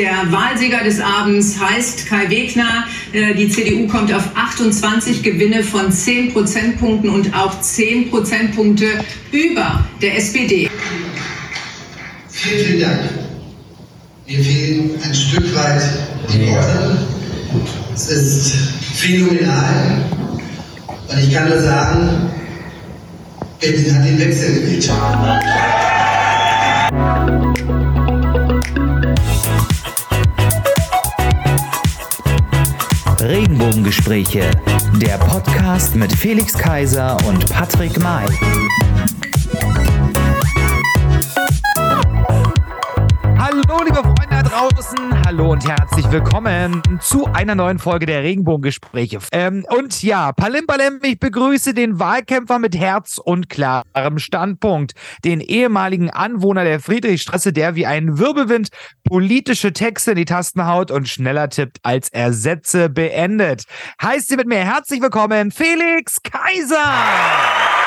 Der Wahlsieger des Abends heißt Kai Wegner. Äh, die CDU kommt auf 28 Gewinne von 10 Prozentpunkten und auch 10 Prozentpunkte über der SPD. Vielen, vielen Dank. Mir fehlen ein Stück weit die Worte. Es ist phänomenal. Und ich kann nur sagen, Berlin hat den Wechsel gewählt. Regenbogengespräche, der Podcast mit Felix Kaiser und Patrick May. Hallo, liebe Freunde da draußen. Hallo und herzlich willkommen zu einer neuen Folge der Regenbogengespräche. Ähm, und ja, Palim Palim, ich begrüße den Wahlkämpfer mit Herz und klarem Standpunkt, den ehemaligen Anwohner der Friedrichstraße, der wie ein Wirbelwind politische Texte in die Tasten haut und schneller tippt, als er Sätze beendet. Heißt sie mit mir herzlich willkommen, Felix Kaiser.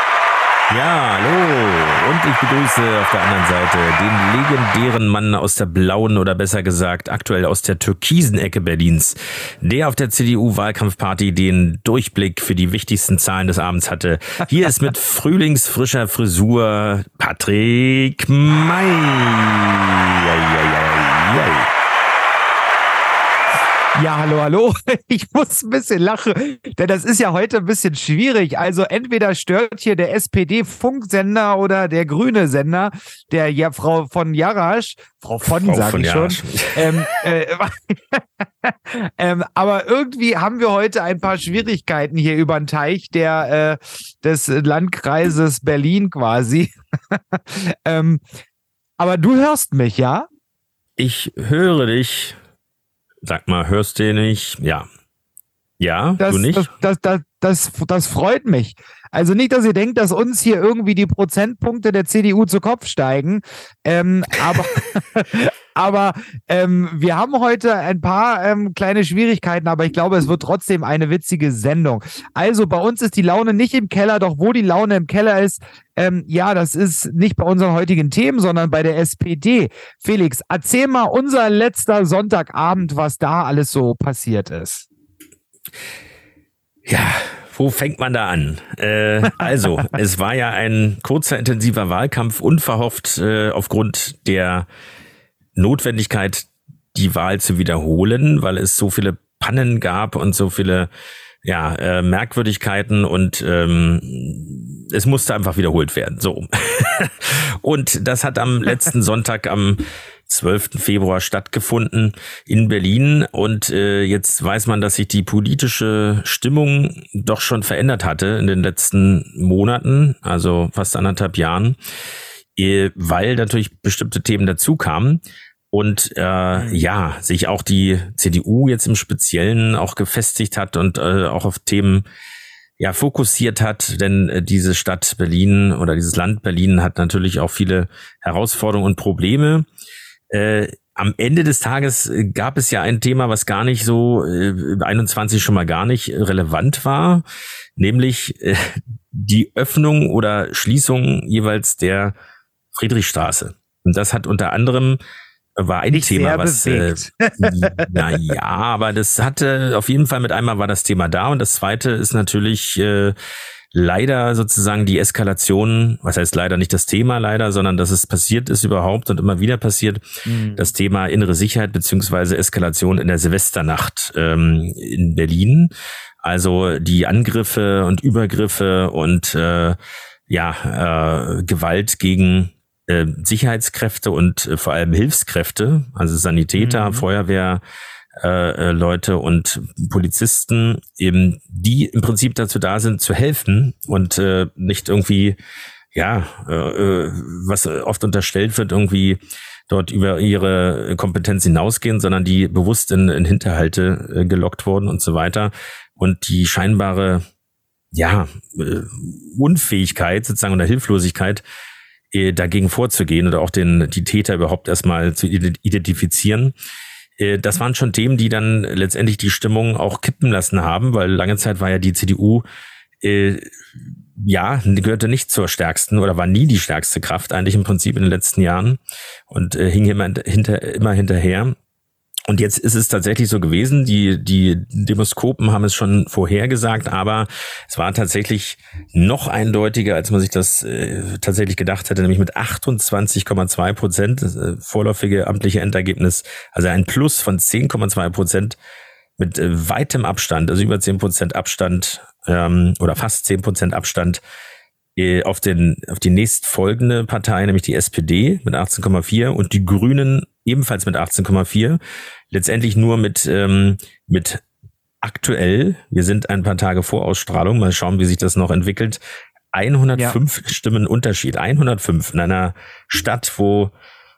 Ja, hallo. Und ich begrüße auf der anderen Seite den legendären Mann aus der blauen oder besser gesagt aktuell aus der türkisen Ecke Berlins, der auf der CDU-Wahlkampfparty den Durchblick für die wichtigsten Zahlen des Abends hatte. Hier ist mit frühlingsfrischer Frisur Patrick May. Ja, hallo, hallo. Ich muss ein bisschen lachen, denn das ist ja heute ein bisschen schwierig. Also entweder stört hier der SPD-Funksender oder der grüne Sender, der ja Frau von Jarasch, Frau von, sage ich schon. Ähm, äh, ähm, aber irgendwie haben wir heute ein paar Schwierigkeiten hier über den Teich der, äh, des Landkreises Berlin quasi. ähm, aber du hörst mich, ja? Ich höre dich. Sag mal, hörst du nicht? Ja. Ja, das, du nicht? Das, das, das, das, das freut mich. Also nicht, dass ihr denkt, dass uns hier irgendwie die Prozentpunkte der CDU zu Kopf steigen. Ähm, aber aber ähm, wir haben heute ein paar ähm, kleine Schwierigkeiten, aber ich glaube, es wird trotzdem eine witzige Sendung. Also bei uns ist die Laune nicht im Keller, doch wo die Laune im Keller ist, ähm, ja, das ist nicht bei unseren heutigen Themen, sondern bei der SPD. Felix, erzähl mal unser letzter Sonntagabend, was da alles so passiert ist. Ja, wo fängt man da an? Äh, also, es war ja ein kurzer, intensiver Wahlkampf, unverhofft äh, aufgrund der Notwendigkeit, die Wahl zu wiederholen, weil es so viele Pannen gab und so viele ja, äh, Merkwürdigkeiten und ähm, es musste einfach wiederholt werden. So. und das hat am letzten Sonntag am 12. Februar stattgefunden in Berlin und äh, jetzt weiß man, dass sich die politische Stimmung doch schon verändert hatte in den letzten Monaten, also fast anderthalb Jahren, weil natürlich bestimmte Themen dazu kamen und äh, mhm. ja, sich auch die CDU jetzt im Speziellen auch gefestigt hat und äh, auch auf Themen ja fokussiert hat, denn äh, diese Stadt Berlin oder dieses Land Berlin hat natürlich auch viele Herausforderungen und Probleme. Äh, am Ende des Tages äh, gab es ja ein Thema, was gar nicht so äh, 21 schon mal gar nicht relevant war, nämlich äh, die Öffnung oder Schließung jeweils der Friedrichstraße. Und das hat unter anderem war ein Nicht Thema, was äh, na ja, aber das hatte auf jeden Fall mit einmal war das Thema da und das zweite ist natürlich äh, leider sozusagen die Eskalation, was heißt leider nicht das Thema leider, sondern dass es passiert ist überhaupt und immer wieder passiert, mhm. das Thema innere Sicherheit beziehungsweise Eskalation in der Silvesternacht ähm, in Berlin. Also die Angriffe und Übergriffe und äh, ja, äh, Gewalt gegen äh, Sicherheitskräfte und äh, vor allem Hilfskräfte, also Sanitäter, mhm. Feuerwehr, äh, äh, Leute und Polizisten, eben die im Prinzip dazu da sind, zu helfen und äh, nicht irgendwie, ja, äh, äh was oft unterstellt wird, irgendwie dort über ihre Kompetenz hinausgehen, sondern die bewusst in, in Hinterhalte äh, gelockt wurden und so weiter. Und die scheinbare, ja, äh, Unfähigkeit sozusagen oder Hilflosigkeit äh, dagegen vorzugehen oder auch den, die Täter überhaupt erstmal zu identifizieren. Äh, das waren schon Themen, die dann letztendlich die Stimmung auch kippen lassen haben, weil lange Zeit war ja die CDU äh, ja, gehörte nicht zur stärksten oder war nie die stärkste Kraft eigentlich im Prinzip in den letzten Jahren und äh, hing immer, hinter, immer hinterher. Und jetzt ist es tatsächlich so gewesen, die, die Demoskopen haben es schon vorhergesagt, aber es war tatsächlich noch eindeutiger, als man sich das äh, tatsächlich gedacht hätte, nämlich mit 28,2 Prozent, äh, vorläufige amtliche Endergebnis, also ein Plus von 10,2 Prozent mit äh, weitem Abstand, also über 10 Prozent Abstand ähm, oder fast 10 Prozent Abstand äh, auf, den, auf die nächstfolgende Partei, nämlich die SPD mit 18,4 und die Grünen ebenfalls mit 18,4. Letztendlich nur mit, ähm, mit aktuell, wir sind ein paar Tage vor Ausstrahlung, mal schauen, wie sich das noch entwickelt, 105 ja. Stimmen Unterschied, 105 in einer Stadt, wo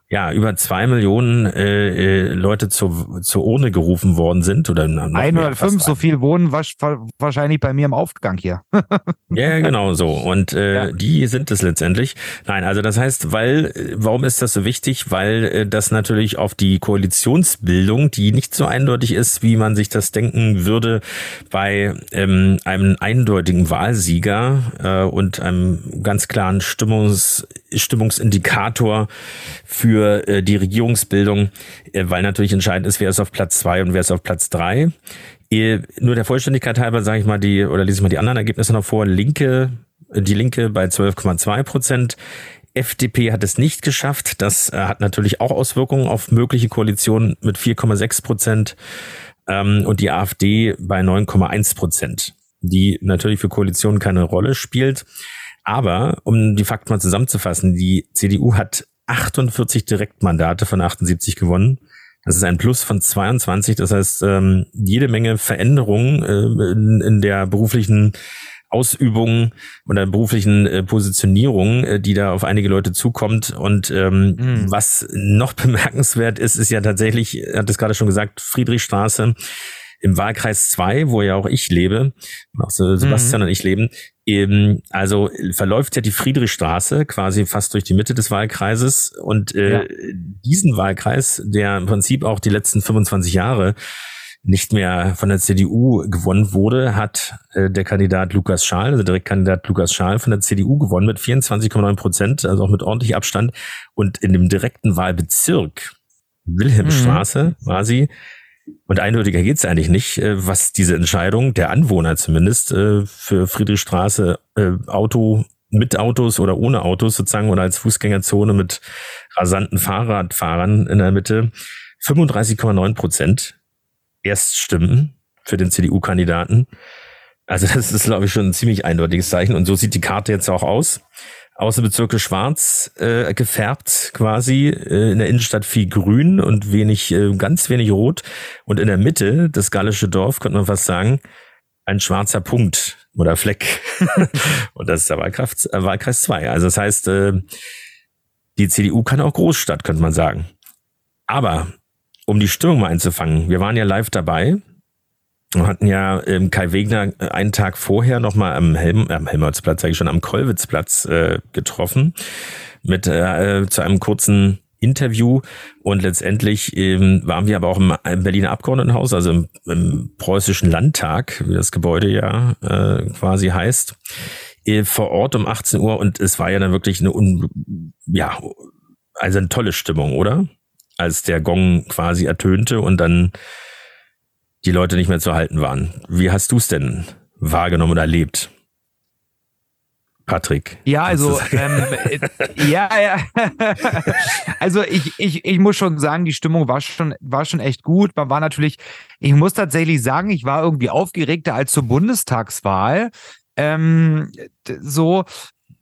ja, über zwei Millionen äh, äh, Leute zur, zur Urne gerufen worden sind. Oder 105, so viel wohnen wahrscheinlich bei mir im Aufgang hier. ja, genau so. Und äh, ja. die sind es letztendlich. Nein, also das heißt, weil, warum ist das so wichtig? Weil äh, das natürlich auf die Koalitionsbildung, die nicht so eindeutig ist, wie man sich das denken würde, bei ähm, einem eindeutigen Wahlsieger äh, und einem ganz klaren Stimmungs, Stimmungsindikator für für äh, die Regierungsbildung, äh, weil natürlich entscheidend ist, wer ist auf Platz zwei und wer ist auf Platz drei. Äh, nur der Vollständigkeit halber sage ich mal die, oder lese ich mal die anderen Ergebnisse noch vor. Linke, die Linke bei 12,2 Prozent. FDP hat es nicht geschafft. Das äh, hat natürlich auch Auswirkungen auf mögliche Koalitionen mit 4,6 Prozent ähm, und die AfD bei 9,1 Prozent, die natürlich für Koalitionen keine Rolle spielt. Aber um die Fakten mal zusammenzufassen, die CDU hat 48 Direktmandate von 78 gewonnen. Das ist ein Plus von 22. Das heißt, ähm, jede Menge Veränderungen äh, in, in der beruflichen Ausübung oder beruflichen äh, Positionierung, äh, die da auf einige Leute zukommt. Und ähm, mhm. was noch bemerkenswert ist, ist ja tatsächlich, hat es gerade schon gesagt, Friedrichstraße im Wahlkreis 2, wo ja auch ich lebe, auch Sebastian mhm. und ich leben, eben, also verläuft ja die Friedrichstraße quasi fast durch die Mitte des Wahlkreises und äh, ja. diesen Wahlkreis, der im Prinzip auch die letzten 25 Jahre nicht mehr von der CDU gewonnen wurde, hat äh, der Kandidat Lukas Schaal, also Direktkandidat Lukas Schaal von der CDU gewonnen mit 24,9 Prozent, also auch mit ordentlich Abstand. Und in dem direkten Wahlbezirk Wilhelmstraße mhm. war sie und eindeutiger geht's eigentlich nicht, äh, was diese Entscheidung der Anwohner zumindest äh, für Friedrichstraße äh, Auto mit Autos oder ohne Autos sozusagen oder als Fußgängerzone mit rasanten Fahrradfahrern in der Mitte 35,9 Prozent Erststimmen für den CDU-Kandidaten. Also das ist, glaube ich, schon ein ziemlich eindeutiges Zeichen. Und so sieht die Karte jetzt auch aus. Außenbezirke schwarz äh, gefärbt quasi, äh, in der Innenstadt viel grün und wenig, äh, ganz wenig rot. Und in der Mitte, das gallische Dorf, könnte man fast sagen, ein schwarzer Punkt oder Fleck. und das ist der Wahlkraft, äh, Wahlkreis 2. Also das heißt, äh, die CDU kann auch Großstadt, könnte man sagen. Aber um die Stimmung mal einzufangen, wir waren ja live dabei wir hatten ja ähm, Kai Wegner äh, einen Tag vorher nochmal am, Helm, am Helmholtzplatz, sage ich schon, am Kollwitzplatz äh, getroffen mit äh, zu einem kurzen Interview und letztendlich ähm, waren wir aber auch im, im Berliner Abgeordnetenhaus, also im, im preußischen Landtag, wie das Gebäude ja äh, quasi heißt, äh, vor Ort um 18 Uhr und es war ja dann wirklich eine, un, ja, also eine tolle Stimmung, oder? Als der Gong quasi ertönte und dann die Leute nicht mehr zu halten waren. Wie hast du es denn wahrgenommen oder erlebt? Patrick. Ja, also ähm, äh, ja, ja. also ich, ich, ich muss schon sagen, die Stimmung war schon, war schon echt gut. Man war natürlich, ich muss tatsächlich sagen, ich war irgendwie aufgeregter als zur Bundestagswahl. Ähm, so,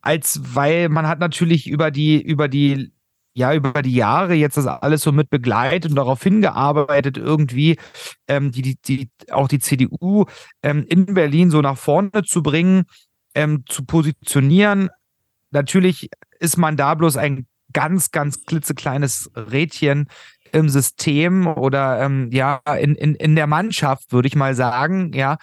als weil man hat natürlich über die, über die ja über die Jahre jetzt das alles so mit begleitet und darauf hingearbeitet, irgendwie ähm, die, die, die, auch die CDU ähm, in Berlin so nach vorne zu bringen, ähm, zu positionieren. Natürlich ist man da bloß ein ganz, ganz klitzekleines Rädchen im System oder ähm, ja, in, in, in der Mannschaft, würde ich mal sagen. Ja,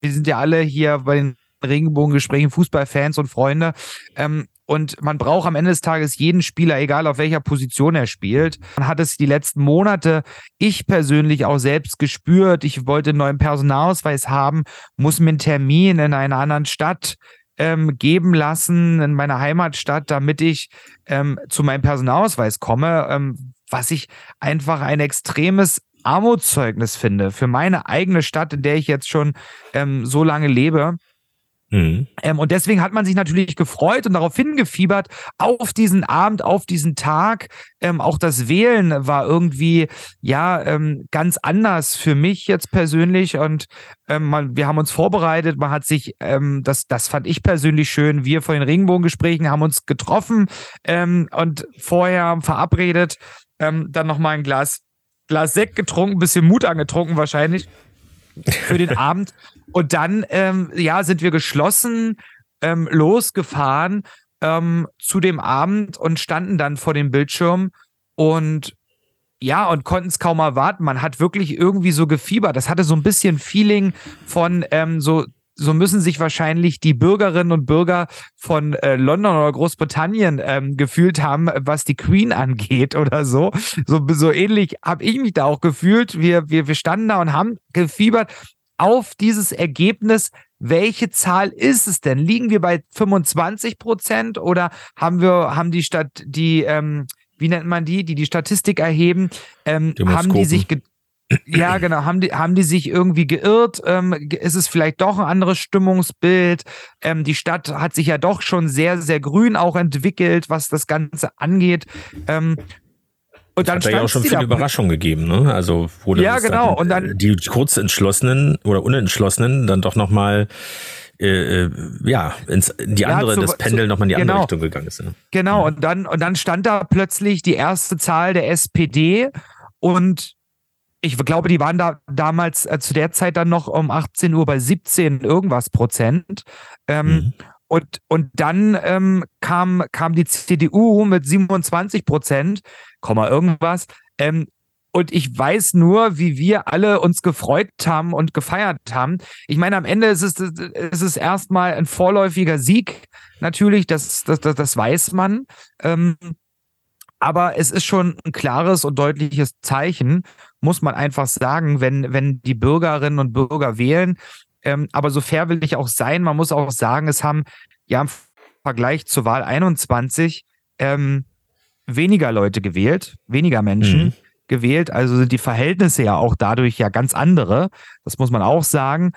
wir sind ja alle hier bei den Regenbogengesprächen Fußballfans und Freunde. Ähm, und man braucht am Ende des Tages jeden Spieler, egal auf welcher Position er spielt. Man hat es die letzten Monate, ich persönlich auch selbst gespürt. Ich wollte einen neuen Personalausweis haben, muss mir einen Termin in einer anderen Stadt ähm, geben lassen, in meiner Heimatstadt, damit ich ähm, zu meinem Personalausweis komme, ähm, was ich einfach ein extremes Armutszeugnis finde für meine eigene Stadt, in der ich jetzt schon ähm, so lange lebe. Mhm. Ähm, und deswegen hat man sich natürlich gefreut und darauf hingefiebert, auf diesen Abend, auf diesen Tag. Ähm, auch das Wählen war irgendwie, ja, ähm, ganz anders für mich jetzt persönlich. Und ähm, man, wir haben uns vorbereitet, man hat sich, ähm, das, das fand ich persönlich schön. Wir vor den Regenbogengesprächen haben uns getroffen ähm, und vorher verabredet, ähm, dann nochmal ein Glas, Glas Sekt getrunken, bisschen Mut angetrunken wahrscheinlich für den Abend. Und dann, ähm, ja, sind wir geschlossen ähm, losgefahren ähm, zu dem Abend und standen dann vor dem Bildschirm und ja, und konnten es kaum erwarten. Man hat wirklich irgendwie so gefiebert. Das hatte so ein bisschen Feeling von ähm, so so müssen sich wahrscheinlich die Bürgerinnen und Bürger von äh, London oder Großbritannien ähm, gefühlt haben, was die Queen angeht oder so. So, so ähnlich habe ich mich da auch gefühlt. Wir, wir, wir standen da und haben gefiebert auf dieses Ergebnis. Welche Zahl ist es denn? Liegen wir bei 25 Prozent oder haben wir, haben die Stadt, die, ähm, wie nennt man die, die die Statistik erheben, ähm, haben die sich ja, genau. Haben die, haben die sich irgendwie geirrt? Ähm, ist es vielleicht doch ein anderes Stimmungsbild? Ähm, die Stadt hat sich ja doch schon sehr, sehr grün auch entwickelt, was das Ganze angeht. Ähm, und dann hat ja auch schon viele Überraschungen gegeben, ne? Also wurde ja genau dann, und dann die kurzentschlossenen oder unentschlossenen dann doch noch mal äh, äh, ja, ins, in die andere, ja, zu, das Pendel nochmal in die genau, andere Richtung gegangen ist. Ne? Genau, und dann, und dann stand da plötzlich die erste Zahl der SPD und ich glaube, die waren da damals äh, zu der Zeit dann noch um 18 Uhr bei 17 irgendwas Prozent. Ähm, mhm. Und, und dann ähm, kam, kam die CDU mit 27 Prozent, Komma irgendwas. Ähm, und ich weiß nur, wie wir alle uns gefreut haben und gefeiert haben. Ich meine, am Ende ist es, ist es erstmal ein vorläufiger Sieg. Natürlich, das, das, das, das weiß man. Ähm, aber es ist schon ein klares und deutliches Zeichen, muss man einfach sagen, wenn, wenn die Bürgerinnen und Bürger wählen. Ähm, aber so fair will ich auch sein. Man muss auch sagen, es haben ja im Vergleich zur Wahl 21 ähm, weniger Leute gewählt, weniger Menschen. Mhm. gewählt, also sind die Verhältnisse ja auch dadurch ja ganz andere, das muss man auch sagen,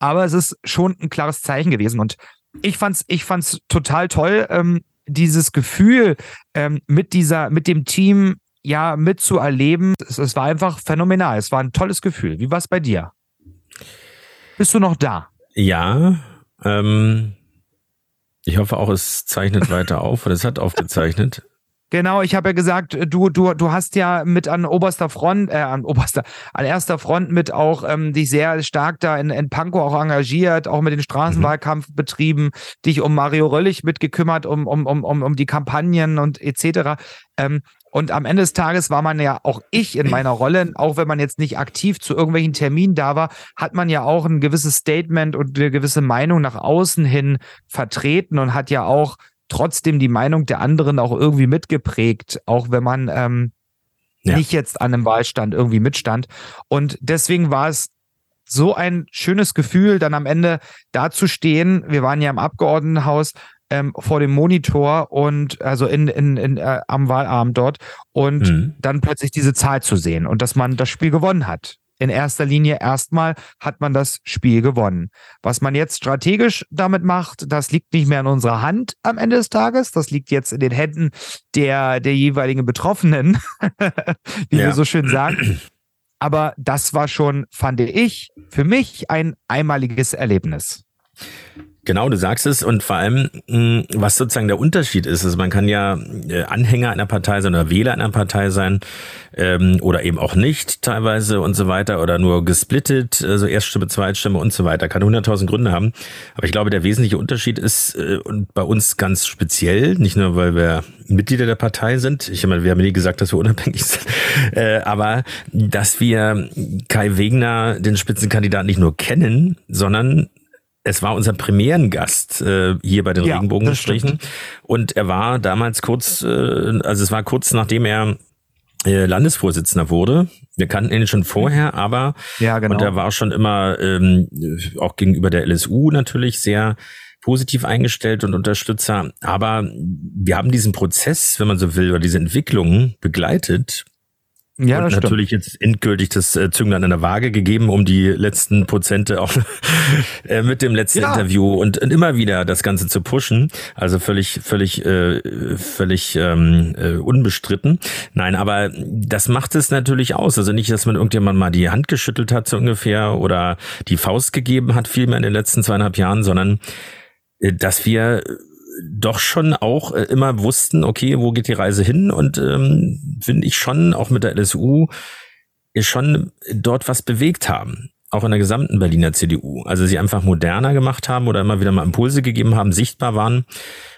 aber es ist schon ein klares Zeichen gewesen und ich fand's, ich fand's total toll, ähm, dieses Gefühl ähm, mit dieser, mit dem Team ja mitzuerleben. Es, es war einfach phänomenal. Es war ein tolles Gefühl. Wie war es bei dir? Bist du noch da? Ja. Ähm, ich hoffe auch, es zeichnet weiter auf oder es hat aufgezeichnet. Genau, ich habe ja gesagt, du, du, du hast ja mit an oberster Front, äh, an oberster, an erster Front mit auch ähm, dich sehr stark da in, in Pankow auch engagiert, auch mit den Straßenwahlkampf mhm. betrieben, dich um Mario Röllig mitgekümmert, um, um, um, um, um die Kampagnen und etc. Ähm, und am Ende des Tages war man ja auch ich in meiner Rolle, auch wenn man jetzt nicht aktiv zu irgendwelchen Terminen da war, hat man ja auch ein gewisses Statement und eine gewisse Meinung nach außen hin vertreten und hat ja auch trotzdem die Meinung der anderen auch irgendwie mitgeprägt, auch wenn man ähm, ja. nicht jetzt an einem Wahlstand irgendwie mitstand. Und deswegen war es so ein schönes Gefühl, dann am Ende da zu stehen. Wir waren ja im Abgeordnetenhaus ähm, vor dem Monitor und also in, in, in äh, am Wahlabend dort und mhm. dann plötzlich diese Zahl zu sehen und dass man das Spiel gewonnen hat in erster Linie erstmal hat man das Spiel gewonnen. Was man jetzt strategisch damit macht, das liegt nicht mehr in unserer Hand am Ende des Tages. Das liegt jetzt in den Händen der, der jeweiligen Betroffenen, wie ja. wir so schön sagen. Aber das war schon, fand ich, für mich ein einmaliges Erlebnis. Genau, du sagst es. Und vor allem, hm, was sozusagen der Unterschied ist, also man kann ja äh, Anhänger einer Partei sein oder Wähler einer Partei sein ähm, oder eben auch nicht teilweise und so weiter oder nur gesplittet, also Erststimme, Zweitstimme und so weiter, kann hunderttausend Gründe haben. Aber ich glaube, der wesentliche Unterschied ist äh, und bei uns ganz speziell, nicht nur weil wir Mitglieder der Partei sind, ich meine, wir haben nie gesagt, dass wir unabhängig sind, äh, aber dass wir Kai Wegner, den Spitzenkandidaten, nicht nur kennen, sondern es war unser Premierengast äh, hier bei den ja, Regenbogengesprächen. Und er war damals kurz, äh, also es war kurz nachdem er äh, Landesvorsitzender wurde. Wir kannten ihn schon vorher, aber ja, genau. und er war schon immer ähm, auch gegenüber der LSU natürlich sehr positiv eingestellt und Unterstützer. Aber wir haben diesen Prozess, wenn man so will, oder diese Entwicklung begleitet Ja, und natürlich stimmt. jetzt endgültig das äh, Zünglein an der Waage gegeben, um die letzten Prozente auch äh, mit dem letzten ja. Interview und, und, immer wieder das Ganze zu pushen. Also völlig, völlig, äh, völlig ähm, äh, unbestritten. Nein, aber das macht es natürlich aus. Also nicht, dass man irgendjemand mal die Hand geschüttelt hat so ungefähr oder die Faust gegeben hat vielmehr in den letzten zweieinhalb Jahren, sondern äh, dass wir doch schon auch äh, immer wussten, okay, wo geht die Reise hin? Und ähm, finde ich schon, auch mit der LSU, schon dort was bewegt haben. Auch in der gesamten Berliner CDU. Also sie einfach moderner gemacht haben oder immer wieder mal Impulse gegeben haben, sichtbar waren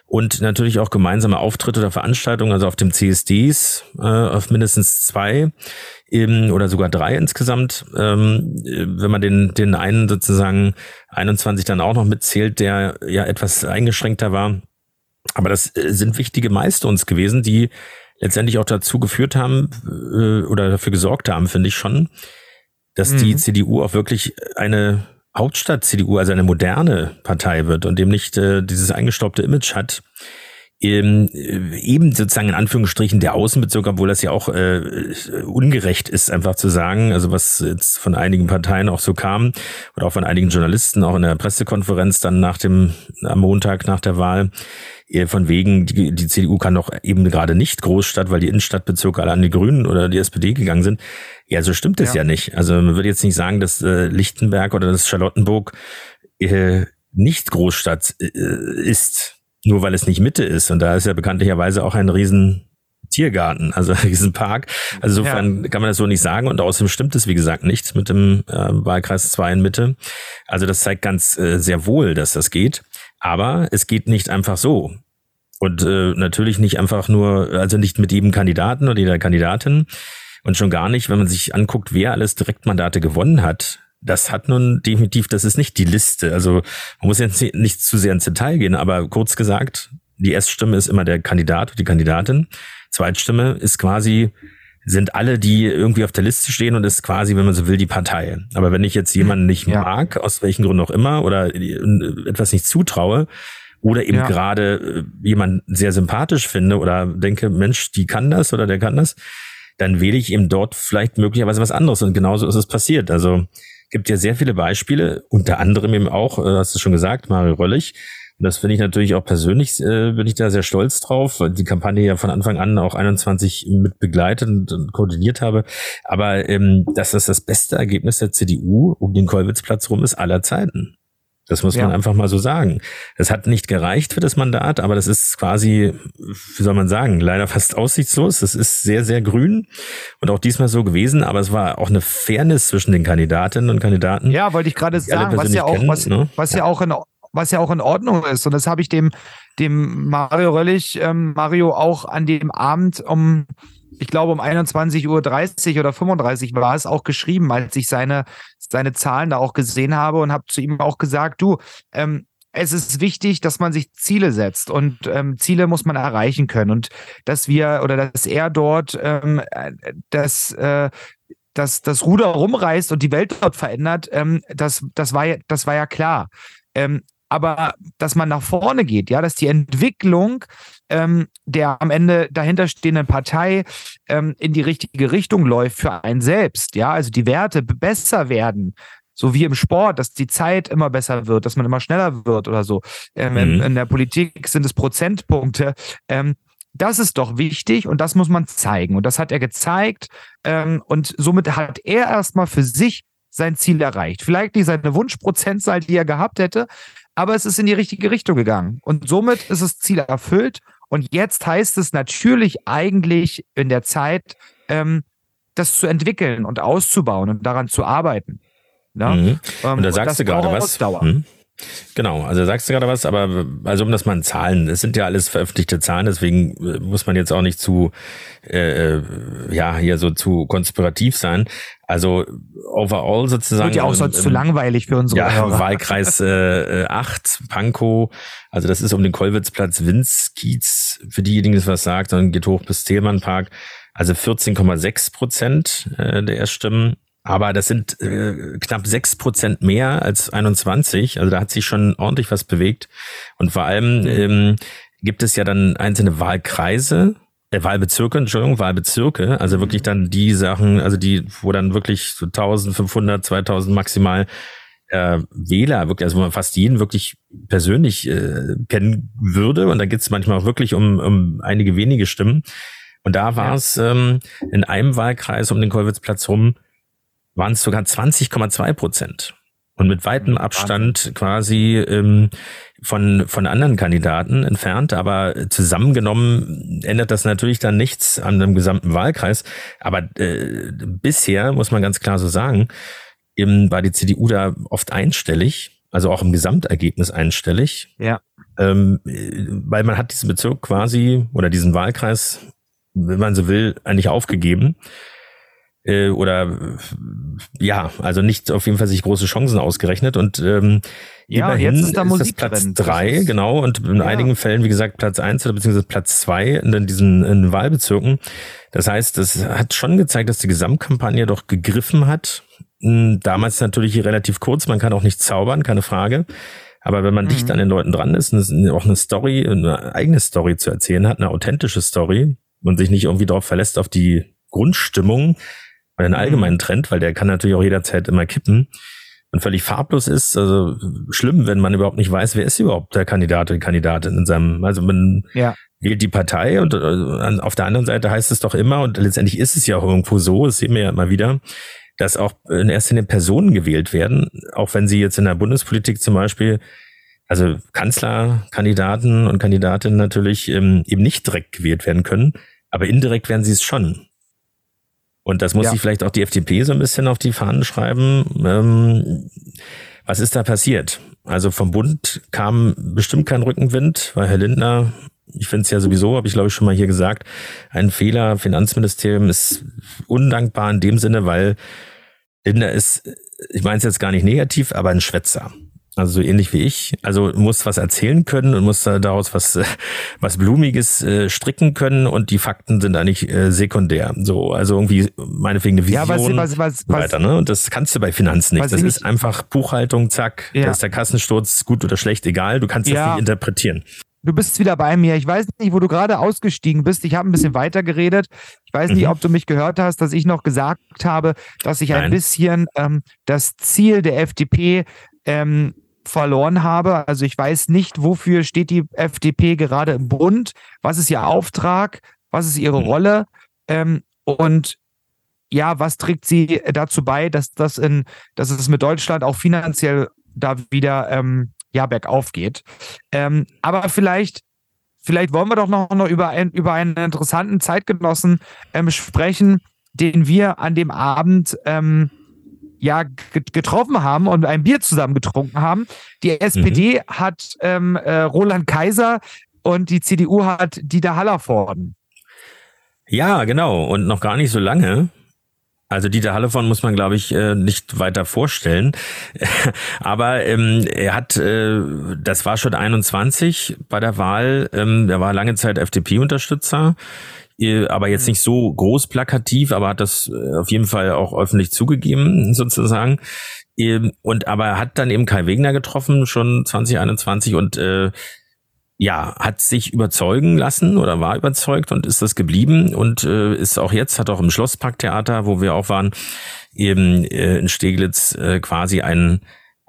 und natürlich auch gemeinsame Auftritte oder Veranstaltungen, also auf dem CSDs, äh, auf mindestens zwei eben, oder sogar drei insgesamt, ähm, wenn man den, den einen sozusagen 21 dann auch noch mitzählt, der ja etwas eingeschränkter war. Aber das äh, sind wichtige Milestones gewesen, die letztendlich auch dazu geführt haben äh, oder dafür gesorgt haben, finde ich schon, dass mhm. die CDU auch wirklich eine Hauptstadt-CDU, also eine moderne Partei wird und dem nicht äh, dieses eingestaubte Image hat, ähm, eben sozusagen in Anführungsstrichen der Außenbezirk, obwohl das ja auch äh, ungerecht ist, einfach zu sagen, also was jetzt von einigen Parteien auch so kam oder auch von einigen Journalisten, auch in der Pressekonferenz dann nach dem, am Montag nach der Wahl, äh, von wegen, die, die CDU kann doch eben gerade nicht Großstadt, weil die Innenstadtbezirke alle an die Grünen oder die SPD gegangen sind. Ja, so stimmt es ja. ja nicht. Also man würde jetzt nicht sagen, dass äh, Lichtenberg oder das Charlottenburg äh, nicht Großstadt äh, ist nur weil es nicht Mitte ist. Und da ist ja bekanntlicherweise auch ein riesen Tiergarten, also ein Riesenpark. Also insofern ja. kann man das so nicht sagen und außerdem stimmt es, wie gesagt, nicht mit dem äh, Wahlkreis 2 in Mitte. Also das zeigt ganz äh, sehr wohl, dass das geht. Aber es geht nicht einfach so. Und äh, natürlich nicht einfach nur, also nicht mit jedem Kandidaten oder jeder Kandidatin. Und schon gar nicht, wenn man sich anguckt, wer alles Direktmandate gewonnen hat das hat nun definitiv, das ist nicht die Liste. Also man muss jetzt nicht zu sehr ins Detail gehen, aber kurz gesagt, die Erststimme ist immer der Kandidat, die Kandidatin. Zweitstimme ist quasi, sind alle, die irgendwie auf der Liste stehen und ist quasi, wenn man so will, die Partei. Aber wenn ich jetzt jemanden nicht ja. mag, aus welchen Gründen auch immer, oder etwas nicht zutraue, oder eben ja. gerade äh, jemanden sehr sympathisch finde oder denke, Mensch, die kann das oder der kann das, dann wähle ich eben dort vielleicht möglicherweise was anderes. Und genauso ist es passiert. Also gibt ja sehr viele Beispiele, unter anderem eben auch, äh, hast du schon gesagt, Mario Röllig. Und das finde ich natürlich auch persönlich, äh, bin ich da sehr stolz drauf, weil die Kampagne ja von Anfang an auch 21 mit begleitet und, und koordiniert habe. Aber ähm, dass das das beste Ergebnis der CDU um den Kollwitzplatz rum ist aller Zeiten. Das muss man einfach mal so sagen. Es hat nicht gereicht für das Mandat, aber das ist quasi, wie soll man sagen, leider fast aussichtslos. Es ist sehr, sehr grün und auch diesmal so gewesen, aber es war auch eine Fairness zwischen den Kandidatinnen und Kandidaten. Ja, wollte ich gerade sagen, was ja auch, kennen, was, ne? was ja. ja auch in was ja auch in Ordnung ist. Und das habe ich dem, dem Mario Röllig, ähm, Mario auch an dem Abend um ich glaube, um 21.30 Uhr oder 35 war es auch geschrieben, als ich seine, seine Zahlen da auch gesehen habe und habe zu ihm auch gesagt, du, ähm, es ist wichtig, dass man sich Ziele setzt und ähm, Ziele muss man erreichen können und dass wir oder dass er dort ähm, das äh, das, das Ruder rumreißt und die Welt dort verändert, ähm, das, das, war, ja, das war ja klar. Ähm, aber dass man nach vorne geht, ja, dass die Entwicklung ähm, der am Ende dahinterstehenden Partei ähm, in die richtige Richtung läuft für einen selbst, ja, also die Werte besser werden, so wie im Sport, dass die Zeit immer besser wird, dass man immer schneller wird oder so. Ähm, mhm. in, in, der Politik sind es Prozentpunkte. Ähm, das ist doch wichtig und das muss man zeigen. Und das hat er gezeigt. Ähm, und somit hat er erstmal für sich sein Ziel erreicht. Vielleicht nicht seine Wunschprozentzahl, die er gehabt hätte, aber es ist in die richtige Richtung gegangen. Und somit ist das Ziel erfüllt. Und jetzt heißt es natürlich eigentlich in der Zeit, ähm, das zu entwickeln und auszubauen und daran zu arbeiten. Ne? Mhm. Ähm, und da sagst du gerade was. Hm? Genau, also sagst du gerade was, aber also um das mal in Zahlen, es sind ja alles veröffentlichte Zahlen, deswegen äh, muss man jetzt auch nicht zu, äh, äh, ja, hier so zu konspirativ sein. Also overall sozusagen. Wird ja auch sonst zu langweilig für unsere ja, Hörer. Wahlkreis äh, 8, äh, Pankow, also das ist um den Kollwitzplatz, Winz, für diejenigen, die es was sagt, dann geht hoch bis Thielmann-Park. Also 14,6 Prozent äh, der Erststimmen aber das sind äh, knapp sechs Prozent mehr als 21. Also da hat sich schon ordentlich was bewegt. Und vor allem ähm, gibt es ja dann einzelne Wahlkreise, äh, Wahlbezirke, Entschuldigung, Wahlbezirke, also wirklich dann die Sachen, also die, wo dann wirklich so 1500, 2000 maximal äh, Wähler, wirklich, also wo man fast jeden wirklich persönlich äh, kennen würde. Und da geht es manchmal auch wirklich um, um einige wenige Stimmen. Und da war es ähm, in einem Wahlkreis um den Kollwitzplatz rum, waren es sogar 20,2 Prozent. Und mit weitem Abstand quasi ähm, von, von anderen Kandidaten entfernt, aber zusammengenommen ändert das natürlich dann nichts an dem gesamten Wahlkreis. Aber äh, bisher, muss man ganz klar so sagen, eben war die CDU da oft einstellig, also auch im Gesamtergebnis einstellig. Ja. Ähm, weil man hat diesen Bezirk quasi oder diesen Wahlkreis, wenn man so will, eigentlich aufgegeben. Äh, oder ja, also nicht auf jeden Fall sich große Chancen ausgerechnet und ähm, ja, immerhin jetzt ist, da ist das Platz drei, genau, und in ja. einigen Fällen, wie gesagt, Platz eins oder beziehungsweise Platz zwei in diesen in Wahlbezirken. Das heißt, das hat schon gezeigt, dass die Gesamtkampagne doch gegriffen hat hm, damals natürlich relativ kurz, man kann auch nicht zaubern, keine Frage. Aber wenn man mhm. dicht an den Leuten dran ist und auch eine Story, eine eigene Story zu erzählen hat, eine authentische Story und sich nicht irgendwie darauf verlässt auf die Grundstimmung oder den mhm. allgemeinen Trend, weil der kann natürlich auch jederzeit immer kippen und völlig farblos ist, also schlimm, wenn man überhaupt nicht weiß, wer ist überhaupt der Kandidat oder die Kandidatin in seinem, also man ja. wählt die Partei und äh, auf der anderen Seite heißt es doch immer und letztendlich ist es ja auch irgendwo so, das sehen wir ja immer wieder, dass auch in erster Linie Personen gewählt werden, auch wenn sie jetzt in der Bundespolitik zum Beispiel, also Kanzlerkandidaten und Kandidatinnen natürlich ähm, eben nicht direkt gewählt werden können, aber indirekt werden sie es schon. Und das muss ja. sich vielleicht auch die FDP so ein bisschen auf die Fahnen schreiben. Ähm, was ist da passiert? Also vom Bund kam bestimmt kein Rückenwind, weil Herr Lindner, ich finde es ja sowieso, habe ich glaube ich schon mal hier gesagt, ein Fehler. Finanzministerium ist undankbar in dem Sinne, weil Lindner ist, ich meine es jetzt gar nicht negativ, aber ein Schwätzer. Also so ähnlich wie ich. Also muss was erzählen können und muss daraus was, was Blumiges äh, stricken können und die Fakten sind eigentlich äh, sekundär. So, also irgendwie meinetwegen eine Vision ja, was, was, was, weiter, ne? Und das kannst du bei Finanzen nicht. Das ist einfach Buchhaltung, zack, ja. da ist der Kassensturz gut oder schlecht, egal. Du kannst ja. das nicht interpretieren. Du bist wieder bei mir. Ich weiß nicht, wo du gerade ausgestiegen bist. Ich habe ein bisschen weiter geredet. Ich weiß nicht, mhm. ob du mich gehört hast, dass ich noch gesagt habe, dass ich Nein. ein bisschen ähm, das Ziel der FDP ähm, verloren habe. Also ich weiß nicht, wofür steht die FDP gerade im Bund, was ist ihr Auftrag, was ist ihre mhm. Rolle ähm, und ja, was trägt sie dazu bei, dass das in, dass es mit Deutschland auch finanziell da wieder ähm, ja bergauf geht. Ähm, aber vielleicht, vielleicht wollen wir doch noch, noch über, ein, über einen interessanten Zeitgenossen ähm, sprechen, den wir an dem Abend ähm, ja getroffen haben und ein Bier zusammen getrunken haben. Die SPD mhm. hat ähm, äh, Roland Kaiser und die CDU hat Dieter Hallervorden. Ja, genau. Und noch gar nicht so lange. Also Dieter Hallervorden muss man, glaube ich, äh, nicht weiter vorstellen. Aber ähm, er hat, äh, das war schon 21 bei der Wahl. Ähm, er war lange Zeit FDP-Unterstützer aber jetzt nicht so groß plakativ, aber hat das äh, auf jeden Fall auch öffentlich zugegeben, sozusagen. Und aber er hat dann eben Kai Wegner getroffen, schon 2021 und äh, ja, hat sich überzeugen lassen oder war überzeugt und ist das geblieben und äh, ist auch jetzt, hat auch im Schlossparktheater, wo wir auch waren, eben äh, in Steglitz äh, quasi einen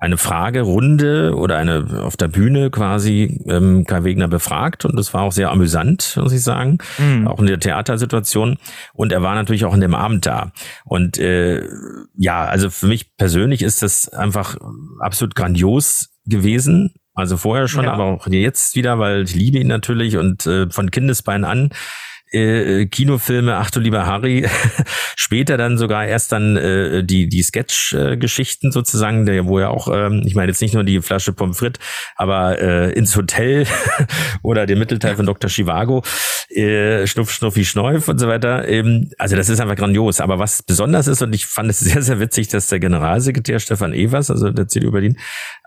eine Fragerunde oder eine auf der Bühne quasi ähm, Kai Wegner befragt und das war auch sehr amüsant, muss ich sagen, mhm. auch in der Theatersituation und er war natürlich auch in dem Abend da und äh, ja, also für mich persönlich ist das einfach absolut grandios gewesen, also vorher schon, ja. aber auch jetzt wieder, weil ich liebe ihn natürlich und äh, von Kindesbein an äh, Kinofilme, ach du lieber Harry, später dann sogar erst dann äh, die, die Sketch-Geschichten sozusagen, der, wo ja auch, ähm, ich meine jetzt nicht nur die Flasche Pommes frites, aber äh, ins Hotel oder den Mittelteil von Dr. Chivago, äh, Schnuff, Schnuffi, Schneuf und so weiter. Ähm, also das ist einfach grandios. Aber was besonders ist, und ich fand es sehr, sehr witzig, dass der Generalsekretär Stefan Evers, also der CDU Berlin,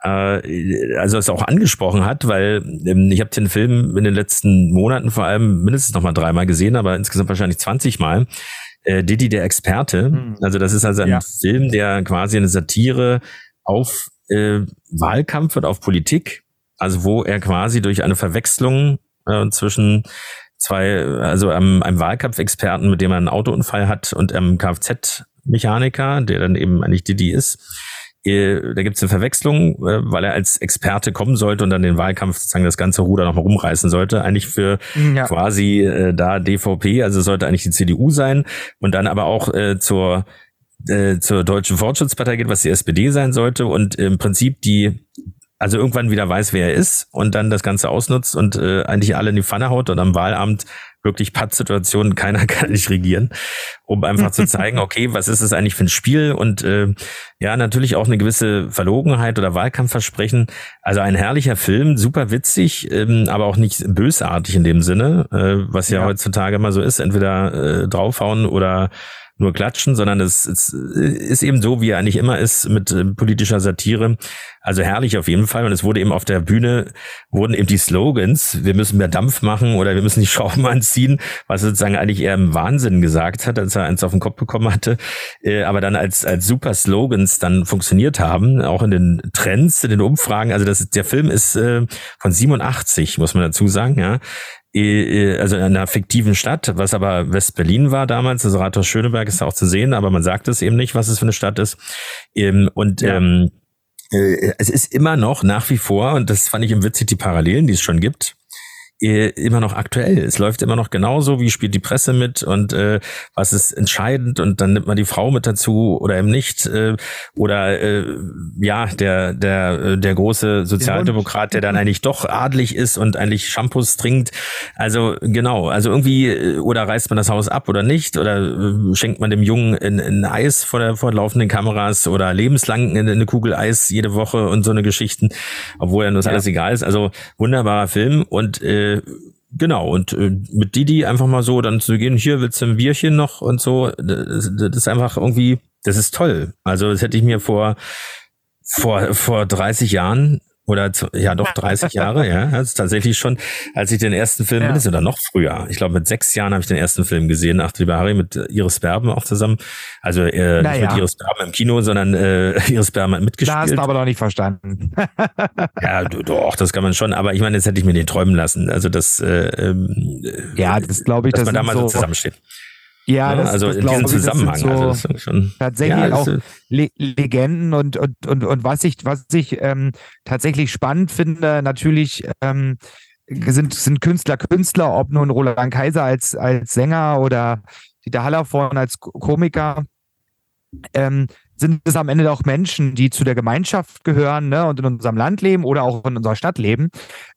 äh, also es auch angesprochen hat, weil ähm, ich habe den Film in den letzten Monaten vor allem mindestens noch mal dreimal gesehen, aber insgesamt wahrscheinlich 20 Mal. Äh, Didi der Experte. Mhm. Also das ist also ein ja. Film, der quasi eine Satire auf äh, Wahlkampf und auf Politik, also wo er quasi durch eine Verwechslung äh, zwischen zwei, also einem, einem Wahlkampfexperten, mit dem er einen Autounfall hat und einem Kfz-Mechaniker, der dann eben eigentlich Didi ist. Äh, da gibt es eine Verwechslung, äh, weil er als Experte kommen sollte und dann den Wahlkampf sozusagen das ganze Ruder nochmal rumreißen sollte. Eigentlich für ja. quasi äh, da DVP, also sollte eigentlich die CDU sein und dann aber auch äh, zur äh, zur Deutschen Fortschrittspartei geht, was die SPD sein sollte und im Prinzip die also irgendwann wieder weiß, wer er ist und dann das Ganze ausnutzt und äh, eigentlich alle in die Pfanne haut und am Wahlamt wirklich Pattsituationen, keiner kann nicht regieren, um einfach zu zeigen, okay, was ist es eigentlich für ein Spiel? Und äh, ja, natürlich auch eine gewisse Verlogenheit oder Wahlkampfversprechen. Also ein herrlicher Film, super witzig, ähm, aber auch nicht bösartig in dem Sinne, äh, was ja, ja, heutzutage immer so ist, entweder äh, draufhauen oder nur klatschen, sondern es, es ist eben so, wie er eigentlich immer ist mit äh, politischer Satire. Also herrlich auf jeden Fall. Und es wurde eben auf der Bühne, wurden eben die Slogans, wir müssen mehr Dampf machen oder wir müssen die Schrauben anziehen, was sozusagen eigentlich eher im Wahnsinn gesagt hat, als er eins auf den Kopf bekommen hatte, äh, aber dann als, als super Slogans dann funktioniert haben, auch in den Trends, in den Umfragen. Also das, der Film ist äh, von 87, muss man dazu sagen, ja also in einer fiktiven Stadt, was aber West-Berlin war damals. Also Rathaus Schöneberg ist auch zu sehen, aber man sagt es eben nicht, was es für eine Stadt ist. Ähm, und ja. ähm, äh, es ist immer noch nach wie vor, und das fand ich im witzig, die Parallelen, die es schon gibt, äh, immer noch aktuell. Es läuft immer noch genauso, wie spielt die Presse mit und äh, was ist entscheidend und dann nimmt man die Frau mit dazu oder eben nicht. Äh, oder äh, ja, der, der, äh, der große Sozialdemokrat, der dann eigentlich doch adlig ist und eigentlich Shampoos trinkt. Also genau, also irgendwie, äh, oder reißt man das Haus ab oder nicht? Oder äh, schenkt man dem Jungen ein, ein Eis vor der vor laufenden Kameras oder lebenslang eine, eine Kugel Eis jede Woche und so eine Geschichten, obwohl ja nur ja. alles egal ist. Also wunderbarer Film und äh, genau, und äh, mit Didi einfach mal so dann zu gehen, hier willst du ein Bierchen noch und so, das, das ist einfach irgendwie, das ist toll. Also das hätte ich mir vor, vor, vor 30 Jahren oder zu, ja doch 30 Jahre, ja. Das ist tatsächlich schon, als ich den ersten Film, ja. oder noch früher, ich glaube mit sechs Jahren habe ich den ersten Film gesehen, Ach, lieber Harry, mit Iris Berben auch zusammen. Also äh, naja. nicht mit Iris Berben im Kino, sondern äh, Iris Berben hat mitgespielt. Da hast du aber noch nicht verstanden. ja, doch, das kann man schon, aber ich meine, jetzt hätte ich mir den träumen lassen. Also das äh, ähm, Ja, das glaube ich, dass das man da mal so zusammensteht. Ja, das, also das in diesem Zusammenhang. So also schon, tatsächlich ja, auch Le Legenden und, und, und, und was ich, was ich ähm, tatsächlich spannend finde, natürlich ähm, sind, sind Künstler Künstler, ob nun Roland Kaiser als, als Sänger oder Dieter Hallervorn als Komiker. Ähm, sind es am Ende auch Menschen, die zu der Gemeinschaft gehören ne, und in unserem Land leben oder auch in unserer Stadt leben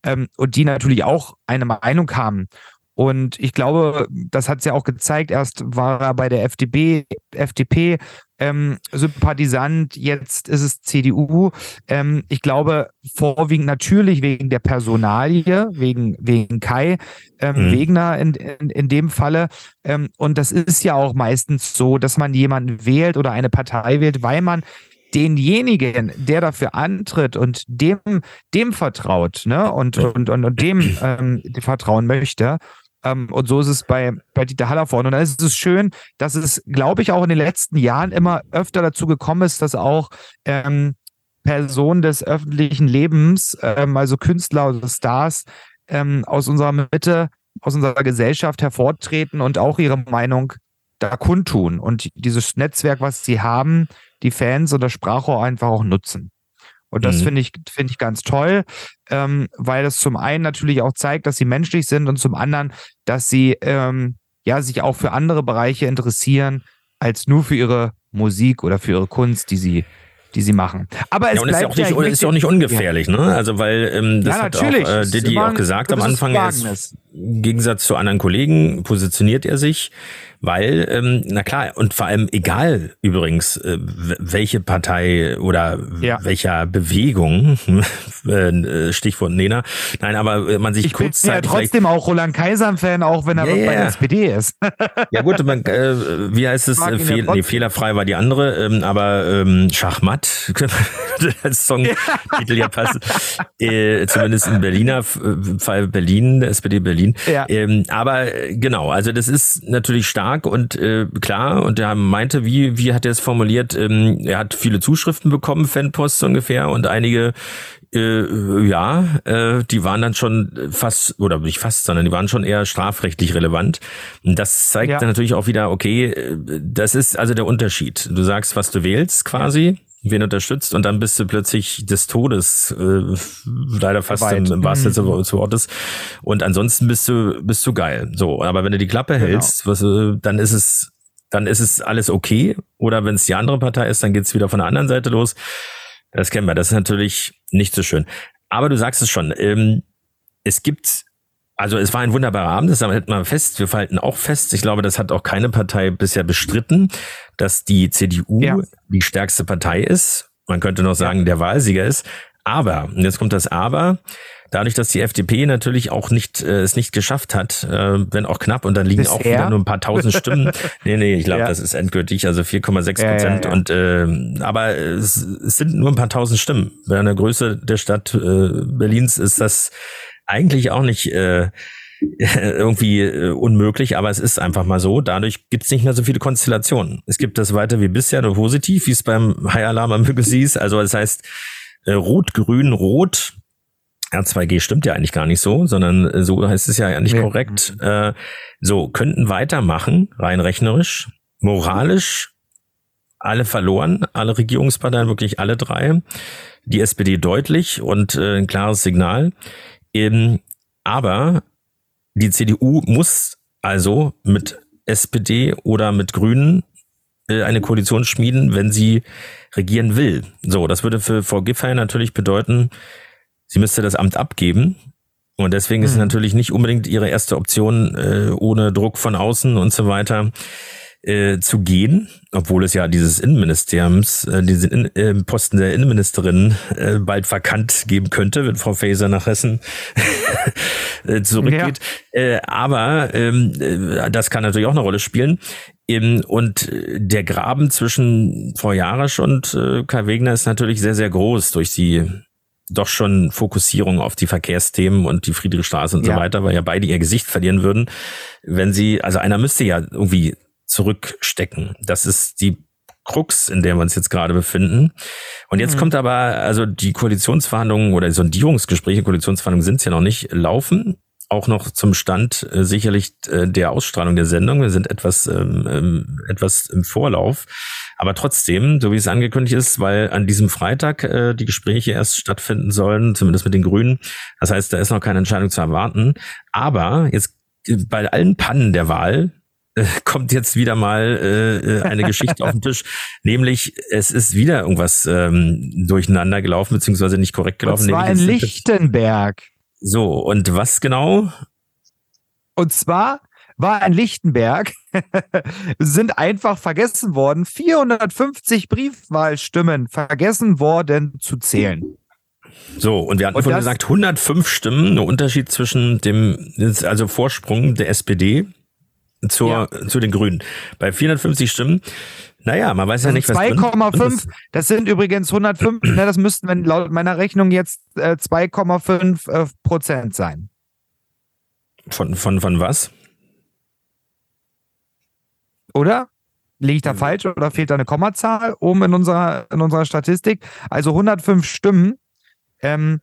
ähm, und die natürlich auch eine Meinung haben. Und ich glaube, das hat es ja auch gezeigt. Erst war er bei der FDP, FDP ähm, Sympathisant, jetzt ist es CDU. Ähm, ich glaube, vorwiegend natürlich wegen der Personalie, wegen, wegen Kai ähm, mhm. Wegner in, in, in dem Falle. Ähm, und das ist ja auch meistens so, dass man jemanden wählt oder eine Partei wählt, weil man denjenigen, der dafür antritt und dem, dem vertraut, ne, und, und, und, und dem ähm, vertrauen möchte. Ähm, und so ist es bei, bei Dieter Hallervorn. Und da ist es schön, dass es, glaube ich, auch in den letzten Jahren immer öfter dazu gekommen ist, dass auch ähm, Personen des öffentlichen Lebens, ähm, also Künstler oder Stars ähm, aus unserer Mitte, aus unserer Gesellschaft hervortreten und auch ihre Meinung da kundtun und dieses Netzwerk, was sie haben, die Fans oder Sprachrohr einfach auch nutzen. Und das mhm. finde ich, finde ich ganz toll, ähm, weil das zum einen natürlich auch zeigt, dass sie menschlich sind und zum anderen, dass sie ähm, ja sich auch für andere Bereiche interessieren als nur für ihre Musik oder für ihre Kunst, die sie die sie machen. Aber es ja, und ist ja auch nicht, ist ja auch nicht ungefährlich, ja. ne? Also weil ähm, das ja, hat auch äh, Didi auch gesagt am Anfang. Ist, Im Gegensatz zu anderen Kollegen positioniert er sich weil, ähm, na klar, und vor allem egal übrigens, äh, welche Partei oder ja. welcher Bewegung, äh, Stichwort Nena, nein, aber äh, man sich ich kurz bin ja trotzdem auch Roland Kaiser-Fan, auch wenn er yeah, bei der SPD ist. ja gut, man, äh, wie heißt es, äh, Fehl, nee, fehlerfrei war die andere, ähm, aber ähm, Schachmatt, als Songtitel ja passt, äh, zumindest in Berliner Fall Berlin, SPD Berlin. Ja. Ähm, aber äh, genau, also das ist natürlich stark stark und äh, klar. Und er meinte, wie, wie hat er es formuliert? Ähm, er hat viele Zuschriften bekommen, Fanpost ungefähr, und einige äh, ja, äh, die waren dann schon fast, oder nicht fast, sondern die waren schon eher strafrechtlich relevant. Und das zeigt ja. dann natürlich auch wieder, okay, äh, das ist also der Unterschied. Du sagst, was du wählst quasi, wen unterstützt und dann bist du plötzlich des Todes, äh, leider fast im, im wahrsten Sinne mhm. des Wortes. Und ansonsten bist du, bist du geil. So, aber wenn du die Klappe genau. hältst, was, äh, dann ist es, dann ist es alles okay. Oder wenn es die andere Partei ist, dann geht's wieder von der anderen Seite los. Das kennen wir. Das ist natürlich nicht so schön. Aber du sagst es schon. Ähm, es gibt, also es war ein wunderbarer Abend, das hält man fest. Wir halten auch fest. Ich glaube, das hat auch keine Partei bisher bestritten, dass die CDU ja. die stärkste Partei ist. Man könnte noch sagen, der Wahlsieger ist. Aber, und jetzt kommt das Aber, dadurch, dass die FDP natürlich auch nicht äh, es nicht geschafft hat, äh, wenn auch knapp, und dann liegen Bisher? auch wieder nur ein paar tausend Stimmen. nee, nee, ich glaube, ja. das ist endgültig, also 4,6 Prozent. Ja, ja, und äh, aber es, es sind nur ein paar tausend Stimmen. Bei einer Größe der Stadt äh, Berlins ist das eigentlich auch nicht äh, irgendwie äh, unmöglich, aber es ist einfach mal so. Dadurch gibt es nicht mehr so viele Konstellationen. Es gibt das weiter wie bisher, nur positiv, wie es beim High Alarm am Hügel hieß. Also das heißt, äh, Rot, Grün, Rot R2G stimmt ja eigentlich gar nicht so, sondern äh, so heißt es ja eigentlich nee. korrekt. Äh, so, könnten weitermachen, rein rechnerisch, moralisch, alle verloren, alle Regierungsparteien, wirklich alle drei. Die SPD deutlich und äh, ein klares Signal. Ähm, aber die CDU muss also mit SPD oder mit Grünen äh, eine Koalition schmieden, wenn sie regieren will. So, das würde für Frau Giffey natürlich bedeuten, sie müsste das Amt abgeben. Und deswegen ist es mhm. natürlich nicht unbedingt ihre erste Option, äh, ohne Druck von außen und so weiter äh, zu gehen, obwohl es ja dieses Innenministeriums, äh, diesen In äh, Posten der Innenministerin äh, bald vakant geben könnte, wenn Frau Faeser nach Hessen äh, zurückgeht. Ja. Äh, aber ähm, äh, das kann natürlich auch eine Rolle spielen. Ähm, und der Graben zwischen Frau Jarasch und äh, Kai Wegner ist natürlich sehr, sehr groß durch die doch schon Fokussierung auf die Verkehrsthemen und die Friedrichstraße und ja. so weiter, weil ja beide ihr Gesicht verlieren würden, wenn sie, also einer müsste ja irgendwie zurückstecken. Das ist die Krux, in der wir uns jetzt gerade befinden. Und jetzt mhm. kommt aber, also die Koalitionsverhandlungen oder die Sondierungsgespräche, Koalitionsverhandlungen sind ja noch nicht laufen auch noch zum Stand äh, sicherlich äh, der Ausstrahlung der Sendung. Wir sind etwas, ähm, ähm, etwas im Vorlauf. Aber trotzdem, so wie es angekündigt ist, weil an diesem Freitag äh, die Gespräche erst stattfinden sollen, zumindest mit den Grünen. Das heißt, da ist noch keine Entscheidung zu erwarten. Aber jetzt äh, bei allen Pannen der Wahl äh, kommt jetzt wieder mal äh, äh eine Geschichte auf den Tisch, nämlich es ist wieder irgendwas ähm, durcheinander gelaufen, beziehungsweise nicht korrekt gelaufen. Und zwar in Lichtenberg. So, und was genau? Und zwar war in Lichtenberg, sind einfach vergessen worden, 450 Briefwahlstimmen vergessen worden zu zählen. So, und wir hatten und vorhin gesagt, 105 Stimmen, ein Unterschied zwischen dem, also Vorsprung der SPD zur, ja. zu den Grünen. Bei 450 Stimmen naja, man weiß ja nicht, was 2,5, das sind übrigens 105, ne, das müssten wenn laut meiner Rechnung jetzt äh, 2,5 äh, Prozent sein. Von, von, von was? Oder? Liege ich da falsch oder fehlt da eine Kommazahl oben in unserer, in unserer Statistik? Also 105 Stimmen. Ähm,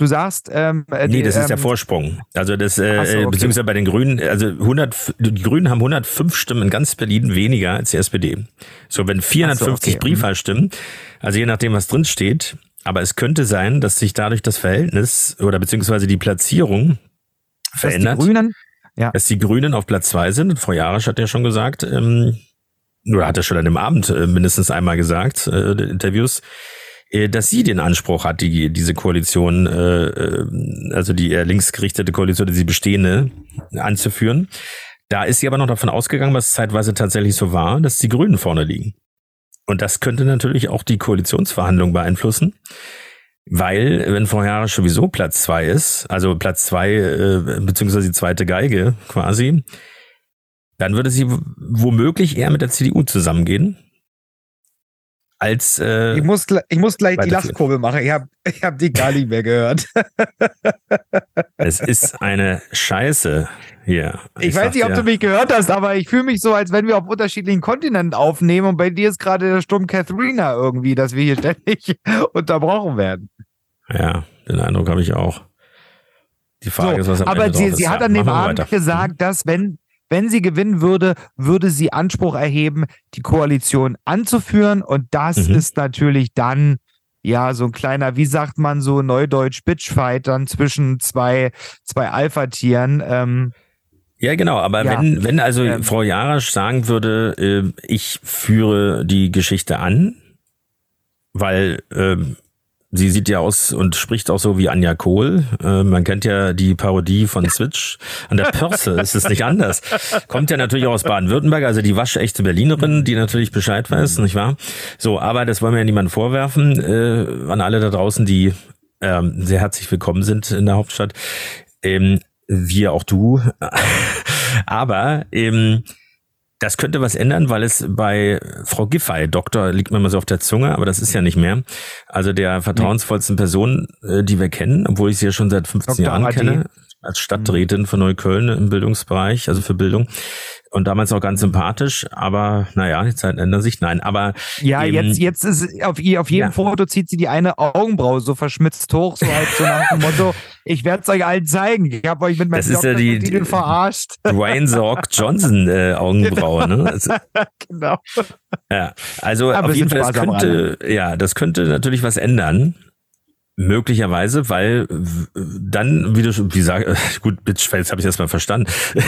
Du sagst, ähm, äh, nee, das ist der ähm, Vorsprung. Also das, äh, so, okay. beziehungsweise bei den Grünen, also 100, die Grünen haben 105 Stimmen in ganz Berlin weniger als die SPD. So, wenn 450 so, okay. Briefwahlstimmen, also je nachdem, was drin steht, aber es könnte sein, dass sich dadurch das Verhältnis oder beziehungsweise die Platzierung verändert. Dass die Grünen, ja. Dass die Grünen auf Platz zwei sind. Frau Jarisch hat ja schon gesagt, ähm, oder hat er schon an dem Abend äh, mindestens einmal gesagt, äh, Interviews, dass sie den Anspruch hat, die, diese Koalition, äh, äh also die eher linksgerichtete Koalition, die bestehende, anzuführen. Da ist sie aber noch davon ausgegangen, was zeitweise tatsächlich so war, dass die Grünen vorne liegen. Und das könnte natürlich auch die Koalitionsverhandlungen beeinflussen. Weil, wenn Jahre sowieso Platz zwei ist, also Platz zwei, äh, beziehungsweise die zweite Geige quasi, dann würde sie womöglich eher mit der CDU zusammengehen als äh, ich muss ich muss gleich die Lachkurve machen. Ich habe ich hab die gar nicht mehr gehört. es ist eine Scheiße, hier. Ich, weiß nicht, ob du mich gehört hast, aber ich fühle mich so, als wenn wir auf unterschiedlichen Kontinenten aufnehmen und bei dir ist gerade der Sturm Katharina irgendwie, dass wir hier ständig unterbrochen werden. Ja, den Eindruck habe ich auch. Die Frage so, ist, was am aber Ende sie, drauf ist. sie Ja, hat an dem Abend gesagt, dass wenn, wenn sie gewinnen würde, würde sie Anspruch erheben, die Koalition anzuführen. Und das Mhm. ist natürlich dann ja so ein kleiner, wie sagt man so neudeutsch, Bitchfight dann zwischen zwei, zwei Alpha-Tieren. Ähm, Ja, genau, aber Ja. wenn, wenn also Ähm. Frau Jarasch sagen würde, äh, ich führe die Geschichte an, weil ähm, sie sieht ja aus und spricht auch so wie Anja Kohl. Äh, man kennt ja die Parodie von Switch. An der Pörse ist es nicht anders. Kommt ja natürlich auch aus Baden-Württemberg, also die waschechte Berlinerin, die natürlich Bescheid weiß, nicht wahr? So, aber das wollen wir ja niemandem vorwerfen. Äh, an alle da draußen, die ähm, sehr herzlich willkommen sind in der Hauptstadt. Ähm, wir auch du. Aber ähm, das könnte was ändern, weil es bei Frau Giffey, Doktor, liegt mir mal so auf der Zunge, aber das ist ja nicht mehr. Also der vertrauensvollsten Person, äh, die wir kennen, obwohl ich sie ja schon seit 15 Dr. Jahren Adi. kenne, als Stadträtin von Neukölln im Bildungsbereich, also für Bildung. Und damals auch ganz sympathisch, aber naja, die Zeiten ändern sich. Nein, aber ja, ähm, jetzt, jetzt ist auf, ihr- auf jedem Ja. Foto zieht sie die eine Augenbraue so verschmitzt hoch, so halt so nach dem Motto, ich werde es euch allen zeigen. Ich habe euch mit meinem Das ja die- Doktortitel verarscht. Dwayne Sorg Johnson äh, Augenbraue, ne? Also, genau. Ja, also Aber auf jeden Fall, das könnte, ja, das könnte natürlich was ändern. Möglicherweise, weil w- dann, wie du wie sag, äh, gut, Bitchface habe ich erstmal verstanden.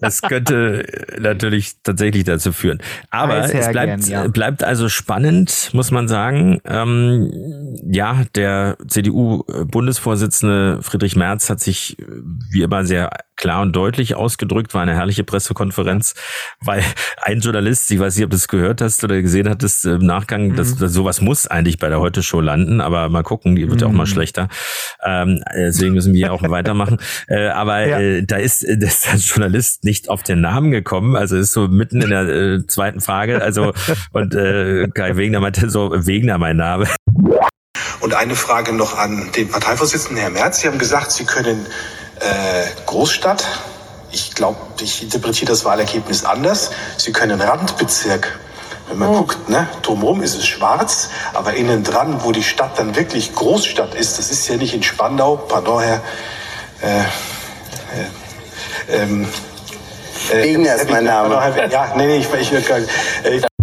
Das könnte natürlich tatsächlich dazu führen. Aber es bleibt, ja. bleibt also spannend, muss man sagen. Ähm, ja, der CDU-Bundesvorsitzende Friedrich Merz hat sich äh, wie immer sehr klar und deutlich ausgedrückt, war eine herrliche Pressekonferenz, weil ein Journalist, ich weiß nicht, ob du es gehört hast oder gesehen hattest im Nachgang, dass, dass sowas muss eigentlich bei der Heute-Show landen, aber mal gucken, die wird ja auch mal schlechter. Ähm, deswegen müssen wir ja auch weitermachen. Äh, aber Ja. äh, da ist äh, der Journalist nicht auf den Namen gekommen, also ist so mitten in der äh, zweiten Frage, also und äh, Kai Wegner meinte so, Wegner mein Name. Und eine Frage noch an den Parteivorsitzenden, Herr Merz. Sie haben gesagt, Sie können äh, Großstadt. Ich glaube, ich interpretiere das Wahlergebnis anders. Sie können Randbezirk. Wenn man guckt, ne, drumherum ist es schwarz, aber innen dran, wo die Stadt dann wirklich Großstadt ist, das ist ja nicht in Spandau, pardon, Herr. Äh, äh, ähm, äh, Wegner ist mein Name. Ja, nee, nee, ich, ich, ich, ich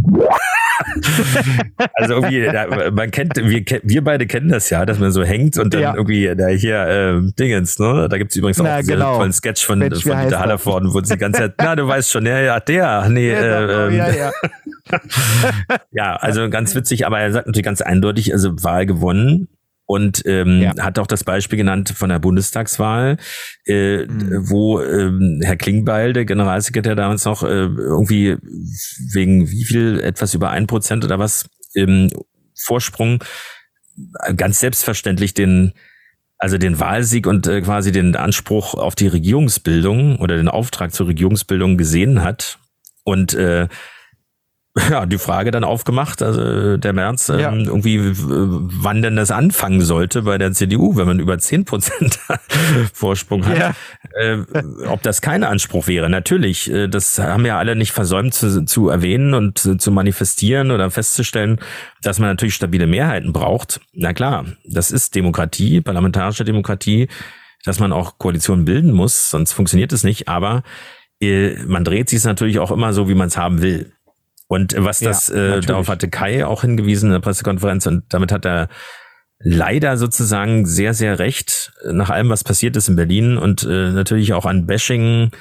Also irgendwie, da, man kennt, wir, wir beide kennen das ja, dass man so hängt und dann Ja. irgendwie da hier ähm, Dingens, ne? Da gibt's übrigens auch Na, einen genau. tollen Sketch von, Mensch, von Dieter er? Hallervorden, wo sie die ganze Zeit, na, du weißt schon, ja, ja, der, nee, Genau, äh, ähm, ja, ja. ja, also ganz witzig, aber er sagt natürlich ganz eindeutig, also Wahl gewonnen. Und ähm, Ja. hat auch das Beispiel genannt von der Bundestagswahl, äh, Mhm. wo ähm, Herr Klingbeil, der Generalsekretär damals noch, äh, irgendwie wegen wie viel, etwas über ein Prozent oder was, ähm, Vorsprung, äh, ganz selbstverständlich den, also den Wahlsieg und äh, quasi den Anspruch auf die Regierungsbildung oder den Auftrag zur Regierungsbildung gesehen hat. Und äh, ja, die Frage dann aufgemacht, also der März, ähm, Ja. irgendwie, wann denn das anfangen sollte bei der CDU, wenn man über 10 Prozent Vorsprung hat, Ja. äh, ob das kein Anspruch wäre. Natürlich, äh, das haben ja alle nicht versäumt zu, zu erwähnen und äh, zu manifestieren oder festzustellen, dass man natürlich stabile Mehrheiten braucht. Na klar, das ist Demokratie, parlamentarische Demokratie, dass man auch Koalitionen bilden muss, sonst funktioniert es nicht, aber äh, man dreht sich es natürlich auch immer so, wie man es haben will. Und was Ja, das, äh, natürlich. darauf hatte Kai auch hingewiesen in der Pressekonferenz und damit hat er leider sozusagen sehr, sehr recht äh, nach allem, was passiert ist in Berlin und äh, natürlich auch an Bashing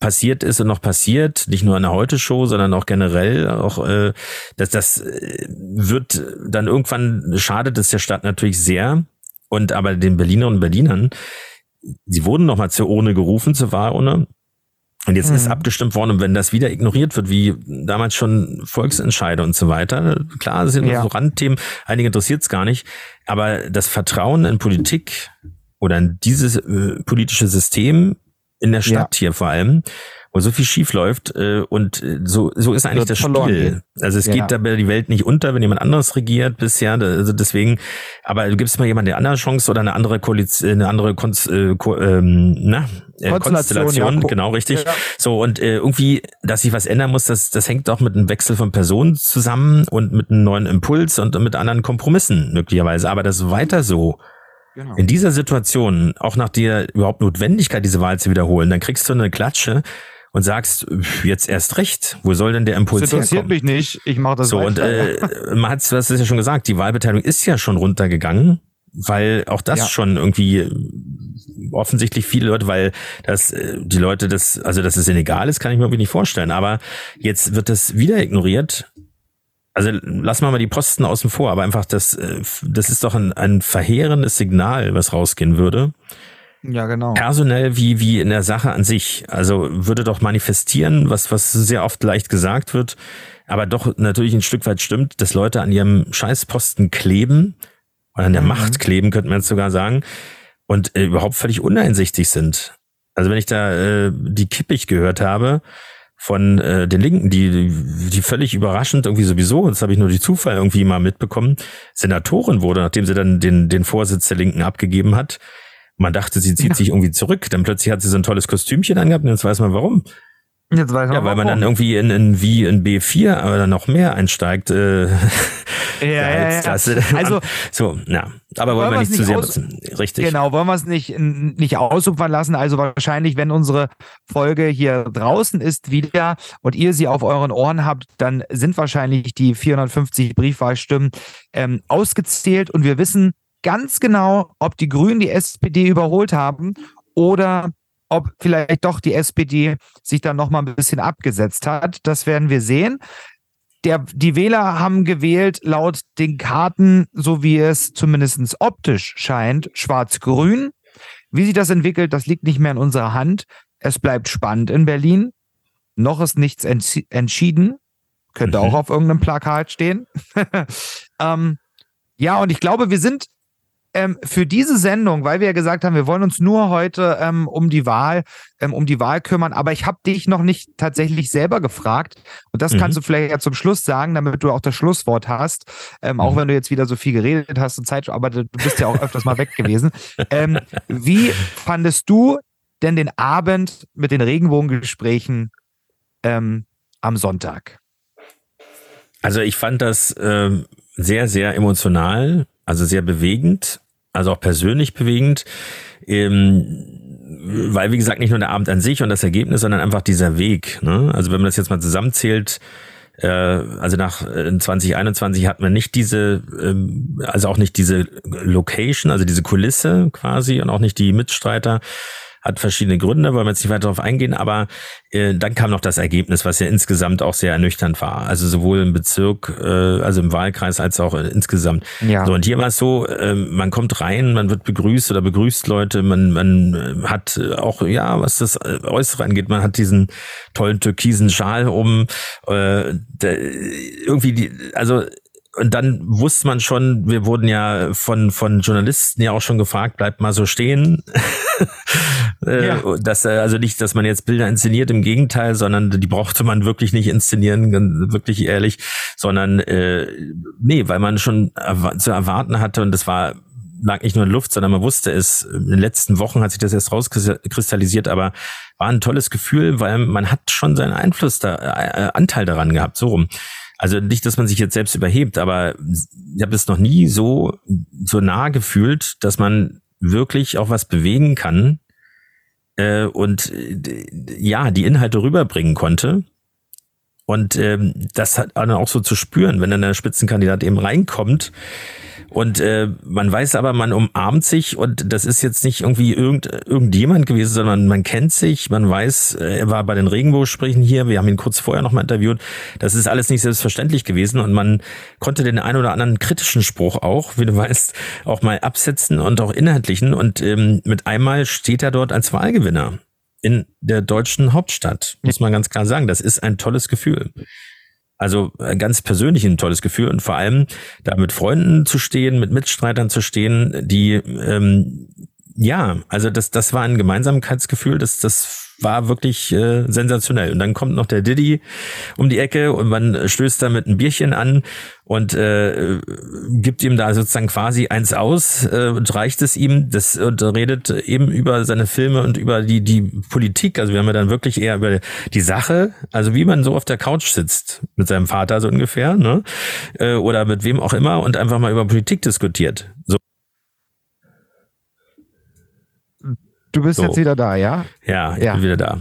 passiert ist und noch passiert, nicht nur an der Heute-Show, sondern auch generell, auch äh, dass das äh, wird dann irgendwann schadet es der Stadt natürlich sehr und aber den Berlinerinnen und Berlinern, sie wurden noch mal zur Urne gerufen, zur Wahlurne und jetzt ist Mhm. abgestimmt worden, und wenn das wieder ignoriert wird, wie damals schon Volksentscheide und so weiter, klar, das sind Ja. so Randthemen, einige interessiert es gar nicht, aber das Vertrauen in Politik oder in dieses äh, politische System in der Stadt hier vor allem, wo so viel schief läuft äh, und äh, so so ist eigentlich Wird das Spiel. gehen. Also es Ja. geht dabei die Welt nicht unter, wenn jemand anderes regiert bisher. Also deswegen, aber du gibst mal jemand eine andere Chance oder eine andere Koalition, eine andere Konz, äh, Ko, ähm, na, äh, Konstellation, Konstellation, ja. Genau richtig. Ja. So und äh, irgendwie, dass sich was ändern muss, das das hängt auch mit einem Wechsel von Personen zusammen und mit einem neuen Impuls und mit anderen Kompromissen möglicherweise. Aber das weiter so Genau. in dieser Situation, auch nach der überhaupt Notwendigkeit, diese Wahl zu wiederholen, dann kriegst du eine Klatsche und sagst, jetzt erst recht, wo soll denn der Das Impuls interessiert herkommen? mich nicht. Ich mache das So, und weiter. äh, man hat du hast es ja schon gesagt, die Wahlbeteiligung ist ja schon runtergegangen, weil auch das Ja. schon irgendwie äh, offensichtlich viele Leute, weil das äh, die Leute das, also dass es ihnen egal ist, kann ich mir irgendwie nicht vorstellen. Aber jetzt wird das wieder ignoriert. Also lassen wir mal die Posten außen vor, aber einfach das, äh, das ist doch ein, ein verheerendes Signal, was rausgehen würde ja, genau. personell wie, wie in der Sache an sich. Also würde doch manifestieren, was, was sehr oft leicht gesagt wird, aber doch natürlich ein Stück weit stimmt, dass Leute an ihrem Scheißposten kleben, oder an der Mhm. Macht kleben, könnte man jetzt sogar sagen, und äh, überhaupt völlig uneinsichtig sind. Also wenn ich da äh, die kippig gehört habe von äh, den Linken, die, die völlig überraschend irgendwie sowieso, das habe ich nur die Zufall irgendwie mal mitbekommen, Senatorin wurde, nachdem sie dann den, den Vorsitz der Linken abgegeben hat. Man dachte, sie zieht Ja. sich irgendwie zurück. Dann plötzlich hat sie so ein tolles Kostümchen angehabt und jetzt weiß man warum. Jetzt weiß Ja, weil man dann irgendwie in, in wie in B4 oder noch mehr einsteigt. Äh, ja, ja, ja. Also so, ja. Aber wollen Wollen wir nicht zu sehr aus- nutzen. Richtig. Genau, wollen wir es nicht, nicht ausufern lassen. Also wahrscheinlich, wenn unsere Folge hier draußen ist wieder und ihr sie auf euren Ohren habt, dann sind wahrscheinlich die 450 Briefwahlstimmen ähm, ausgezählt und wir wissen ganz genau, ob die Grünen die SPD überholt haben oder ob vielleicht doch die SPD sich dann noch mal ein bisschen abgesetzt hat. Das werden wir sehen. Der, die Wähler haben gewählt laut den Karten, so wie es zumindest optisch scheint, schwarz-grün. Wie sich das entwickelt, das liegt nicht mehr in unserer Hand. Es bleibt spannend in Berlin. Noch ist nichts entschieden. Könnte Mhm. auch auf irgendeinem Plakat stehen. ähm, ja, und ich glaube, wir sind ähm, für diese Sendung, weil wir ja gesagt haben, wir wollen uns nur heute ähm, um die Wahl, ähm, um die Wahl kümmern, aber ich habe dich noch nicht tatsächlich selber gefragt und das Mhm. kannst du vielleicht ja zum Schluss sagen, damit du auch das Schlusswort hast, ähm, auch Mhm. wenn du jetzt wieder so viel geredet hast und Zeit, aber du bist ja auch öfters mal weg gewesen. Ähm, wie fandest du denn den Abend mit den Regenbogengesprächen ähm, am Sonntag? Also ich fand das ähm, sehr, sehr emotional, also sehr bewegend, also auch persönlich bewegend, ähm, weil wie gesagt nicht nur der Abend an sich und das Ergebnis, sondern einfach dieser Weg. Ne? Also wenn man das jetzt mal zusammenzählt, äh, also nach äh, 2021 hatten wir nicht diese, ähm, also auch nicht diese Location, also diese Kulisse quasi und auch nicht die Mitstreiter. Hat verschiedene Gründe, wollen wir jetzt nicht weiter darauf eingehen, aber äh, dann kam noch das Ergebnis, was ja insgesamt auch sehr ernüchternd war. Also sowohl im Bezirk, äh, also im Wahlkreis, als auch äh, insgesamt. Ja. So, und hier war es so, ähm, man kommt rein, man wird begrüßt oder begrüßt Leute, man, man äh, hat äh, auch, ja, was das äh, Äußere angeht, man hat diesen tollen türkisen Schal um, äh, der, irgendwie die, also und dann wusste man schon, wir wurden ja von, von Journalisten ja auch schon gefragt, bleibt mal so stehen. äh, Ja. dass, äh, also nicht, dass man jetzt Bilder inszeniert, im Gegenteil, sondern die brauchte man wirklich nicht inszenieren, wirklich ehrlich, sondern äh, nee, weil man schon zu erwarten hatte und das war lag nicht nur in Luft, sondern man wusste es. In den letzten Wochen hat sich das erst rauskristallisiert, aber war ein tolles Gefühl, weil man hat schon seinen Einfluss da, äh, Anteil daran gehabt, so rum. Also nicht, dass man sich jetzt selbst überhebt, aber ich habe es noch nie so so nah gefühlt, dass man wirklich auch was bewegen kann äh, und äh, ja die Inhalte rüberbringen konnte. Und ähm, das hat auch so zu spüren, wenn dann der Spitzenkandidat eben reinkommt und äh, man weiß aber, man umarmt sich und das ist jetzt nicht irgendwie irgend, irgendjemand gewesen, sondern man kennt sich, man weiß, äh, er war bei den Regenbogsprechen hier, wir haben ihn kurz vorher nochmal interviewt. Das ist alles nicht selbstverständlich gewesen und man konnte den ein oder anderen kritischen Spruch auch, wie du weißt, auch mal absetzen und auch inhaltlichen und ähm, mit einmal steht er dort als Wahlgewinner in der deutschen Hauptstadt, muss man ganz klar sagen. Das ist ein tolles Gefühl. Also äh, ganz persönlich ein tolles Gefühl und vor allem da mit Freunden zu stehen, mit Mitstreitern zu stehen, die ähm, ja, also das das war ein Gemeinsamkeitsgefühl, das das war wirklich äh, sensationell. Und dann kommt noch der Diddy um die Ecke und man stößt da mit ein Bierchen an und äh, gibt ihm da sozusagen quasi eins aus äh, und reicht es ihm. Das und redet eben über seine Filme und über die die Politik. Also wir haben ja dann wirklich eher über die Sache also wie man so auf der Couch sitzt mit seinem Vater so ungefähr ne? Äh, oder mit wem auch immer und einfach mal über Politik diskutiert. So Du bist So. jetzt wieder da, ja? ja ich Ja. bin wieder da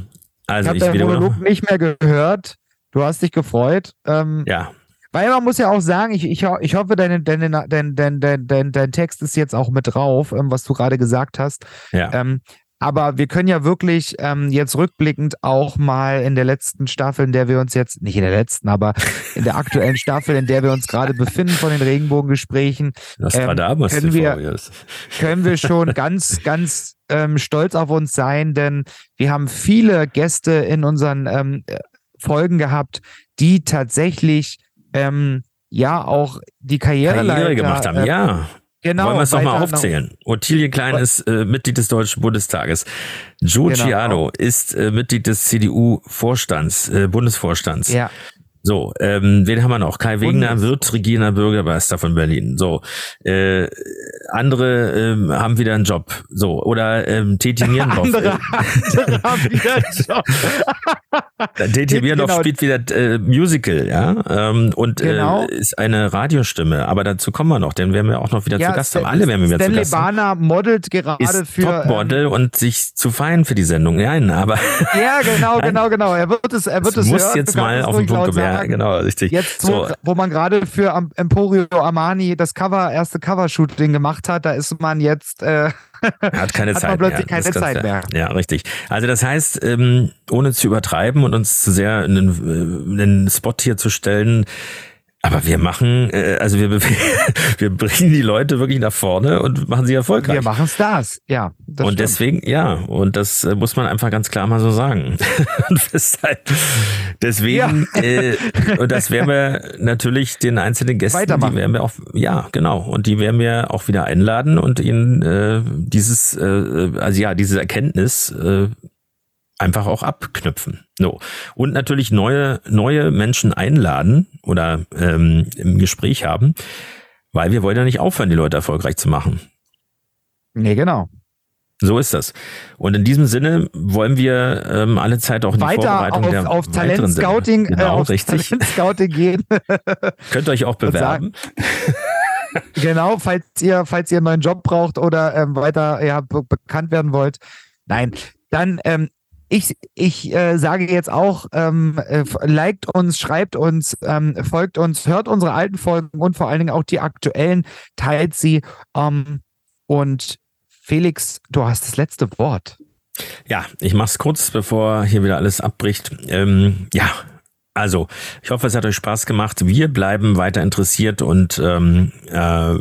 also ich habe wiederhole Monolog noch, nicht mehr gehört. Du hast dich gefreut. Ähm, ja Weil man muss ja auch sagen, ich, ich, ich hoffe, deine, dein, dein, dein, dein, dein Text ist jetzt auch mit drauf, ähm, was du gerade gesagt hast. ja Ähm, aber wir können ja wirklich ähm, jetzt rückblickend auch mal in der letzten Staffel, in der wir uns jetzt, nicht in der letzten, aber in der aktuellen Staffel, in der wir uns gerade befinden von den Regenbogengesprächen, Nostradamus können wir- können wir schon ganz, ganz ähm, stolz auf uns sein, denn wir haben viele Gäste in unseren ähm, äh, Folgen gehabt, die tatsächlich ähm, ja auch die Karriere, Karriere gemacht haben äh, ja Genau. Wollen wir es doch mal weiter nach- aufzählen. Ottilie Klein ist äh, Mitglied des Deutschen Bundestages. Joe Genau. Ciano ist äh, Mitglied des CDU-Vorstands, äh, Bundesvorstands. Ja, So, ähm, wen haben wir noch? Kai Wegner wird regierender Bürgermeister von Berlin. So, äh, andere ähm, haben wieder einen Job. So, oder ähm, Teti Mierendorf. andere, andere haben wieder einen Job. Äh, Teti Mierendorf Genau. spielt wieder äh, Musical, ja, ähm, und Genau. äh, ist eine Radiostimme. Aber dazu kommen wir noch, denn werden wir auch noch wieder zu Gast haben. Alle werden wir wieder zu Stanley Gast haben. Barner modelt gerade ist für. ähm, Topmodel und sich zu feiern für die Sendung. Nein, aber ja, genau, genau, genau. Er wird es, er wird es muss hören. jetzt mal auf den Punkt kommen. Ja, genau, richtig. Jetzt, wo, so, wo man gerade für Emporio Armani das Cover, erste Covershooting gemacht hat, da ist man jetzt, äh, hat keine hat Zeit plötzlich mehr. Keine Zeit klar. Ja, richtig. Also das heißt, ähm, ohne zu übertreiben und uns zu sehr in den, äh, in den Spot hier zu stellen, aber wir machen, äh, also wir, wir bringen die Leute wirklich nach vorne und machen sie erfolgreich. wir machen Stars. Ja, und stimmt. deswegen, ja, und das äh, muss man einfach ganz klar mal so sagen. und festhalten. Deswegen, äh, und das werden wir natürlich den einzelnen Gästen, die werden wir auch, ja, genau, und die werden wir auch wieder einladen und ihnen äh, dieses, äh, also ja, diese Erkenntnis äh, einfach auch abknüpfen. So. Und natürlich neue, neue Menschen einladen oder ähm, im Gespräch haben, weil wir wollen ja nicht aufhören, die Leute erfolgreich zu machen. Nee, genau. So ist das. Und in diesem Sinne wollen wir ähm, alle Zeit auch in die Weiter Vorbereitung auf, der auf Sendung- Talentscouting, äh, Genau, auf richtig. Talentscouting gehen. Könnt ihr euch auch bewerben. genau, falls ihr, falls ihr einen neuen Job braucht oder ähm, weiter ja, be bekannt werden wollt. Nein, dann ähm, ich, ich äh, sage jetzt auch, ähm, äh, liked uns, schreibt uns, ähm, folgt uns, hört unsere alten Folgen und vor allen Dingen auch die aktuellen, teilt sie. Ähm, und Felix, du hast das letzte Wort. Ja, ich mach's kurz, bevor hier wieder alles abbricht. Ähm, ja, also, ich hoffe, es hat euch Spaß gemacht. Wir bleiben weiter interessiert und ähm, äh,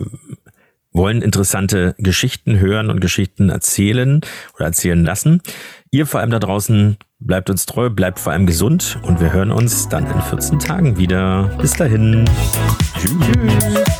wollen interessante Geschichten hören und Geschichten erzählen oder erzählen lassen. Ihr vor allem da draußen bleibt uns treu, bleibt vor allem gesund und wir hören uns dann in 14 Tagen wieder. Bis dahin. Tschüss.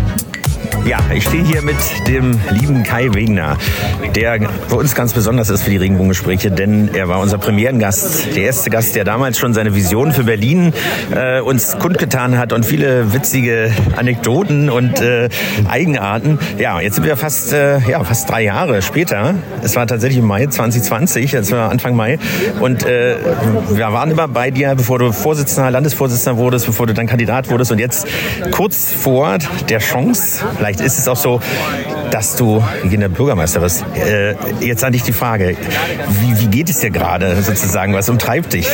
Ja, ich stehe hier mit dem lieben Kai Wegner, der für uns ganz besonders ist für die Regenbogengespräche, denn er war unser Premierengast, der erste Gast, der damals schon seine Vision für Berlin äh, uns kundgetan hat und viele witzige Anekdoten und äh, Eigenarten. Ja, jetzt sind wir fast, äh, ja, fast drei Jahre später. Es war tatsächlich im Mai 2020, jetzt war Anfang Mai und äh, wir waren immer bei dir, bevor du Vorsitzender, Landesvorsitzender wurdest, bevor du dann Kandidat wurdest und jetzt kurz vor der Chance, vielleicht ist es auch so, dass du regierender Bürgermeister wirst. Äh, jetzt an dich die Frage, wie, wie geht es dir gerade sozusagen? Was umtreibt dich?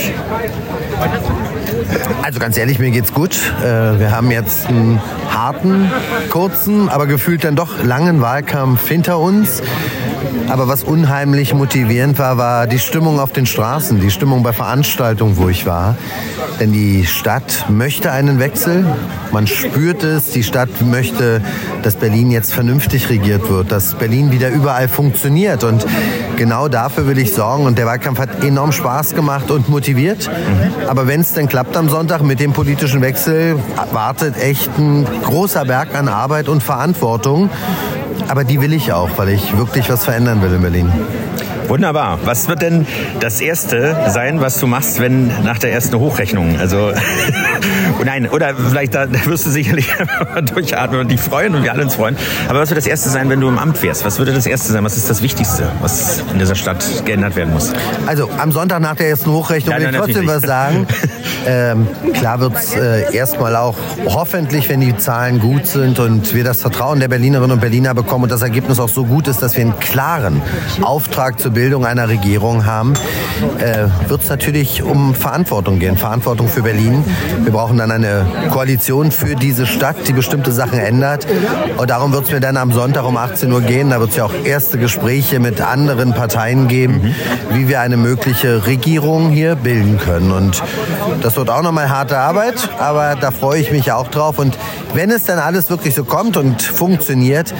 Also ganz ehrlich, mir geht's gut. Äh, Wir haben jetzt einen harten, kurzen, aber gefühlt dann doch langen Wahlkampf hinter uns. Aber was unheimlich motivierend war, war die Stimmung auf den Straßen, die Stimmung bei Veranstaltungen, wo ich war. Denn die Stadt möchte einen Wechsel. Man spürt es. Die Stadt möchte, dass Berlin jetzt vernünftig regiert wird, dass Berlin wieder überall funktioniert. Und genau dafür will ich sorgen. Und der Wahlkampf hat enorm Spaß gemacht und motiviert. Aber wenn es denn klappt am Sonntag mit dem politischen Wechsel, wartet echt ein großer Berg an Arbeit und Verantwortung. Aber die will ich auch, weil ich wirklich was verändern will in Berlin. Wunderbar. Was wird denn das Erste sein, was du machst, wenn nach der ersten Hochrechnung? Also, nein, oder vielleicht da wirst du sicherlich durchatmen und dich freuen und wir alle uns freuen. Aber was wird das Erste sein, wenn du im Amt wärst? Was würde das Erste sein? Was ist das Wichtigste, was in dieser Stadt geändert werden muss? Also am Sonntag nach der ersten Hochrechnung Nein, will ich trotzdem was sagen. ähm, klar wird es äh, erstmal auch hoffentlich, wenn die Zahlen gut sind und wir das Vertrauen der Berlinerinnen und Berliner bekommen und das Ergebnis auch so gut ist, dass wir einen klaren Auftrag zur Bildung einer Regierung haben, äh, wird es natürlich um Verantwortung gehen. Verantwortung für Berlin. Wir brauchen dann eine Koalition für diese Stadt, die bestimmte Sachen ändert. Und darum wird es mir dann am Sonntag um 18 Uhr gehen. Da wird es ja auch erste Gespräche mit anderen Parteien geben, wie wir eine mögliche Regierung hier bilden können. Und das wird auch nochmal harte Arbeit, aber da freue ich mich auch drauf. Und wenn es dann alles wirklich so kommt und funktioniert,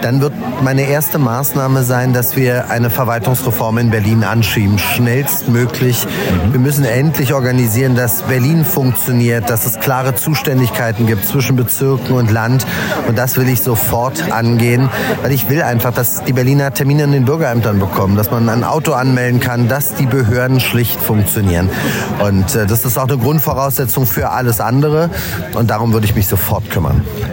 dann wird meine erste Maßnahme sein, dass wir eine Verwaltungsreform in Berlin anschieben, schnellstmöglich. Wir müssen endlich organisieren, dass Berlin funktioniert, dass es klare Zuständigkeiten gibt zwischen Bezirken und Land. Und das will ich sofort angehen, weil ich will einfach, dass die Berliner Termine in den Bürgerämtern bekommen, dass man ein Auto anmelden kann, dass die Behörden schlicht funktionieren. Und äh, das ist auch eine Grundvoraussetzung für alles andere. Und darum würde ich mich sofort kümmern.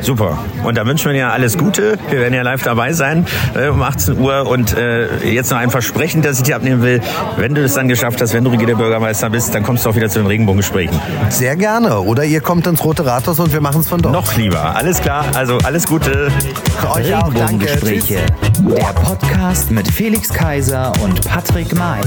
Super. Und da wünschen wir dir alles Gute. Wir werden ja live dabei sein äh, um 18 Uhr. Und äh, jetzt noch ein Versprechen, das ich dir abnehmen will. Wenn du es dann geschafft hast, wenn du regierender Bürgermeister bist, dann kommst du auch wieder zu den Regenbogengesprächen. Sehr gerne. Oder ihr kommt ins Rote Rathaus und wir machen es von dort. Noch lieber. Alles klar. Also alles Gute. Euch auch. Danke. Tschüss. Der Podcast mit Felix Kaiser und Patrick May.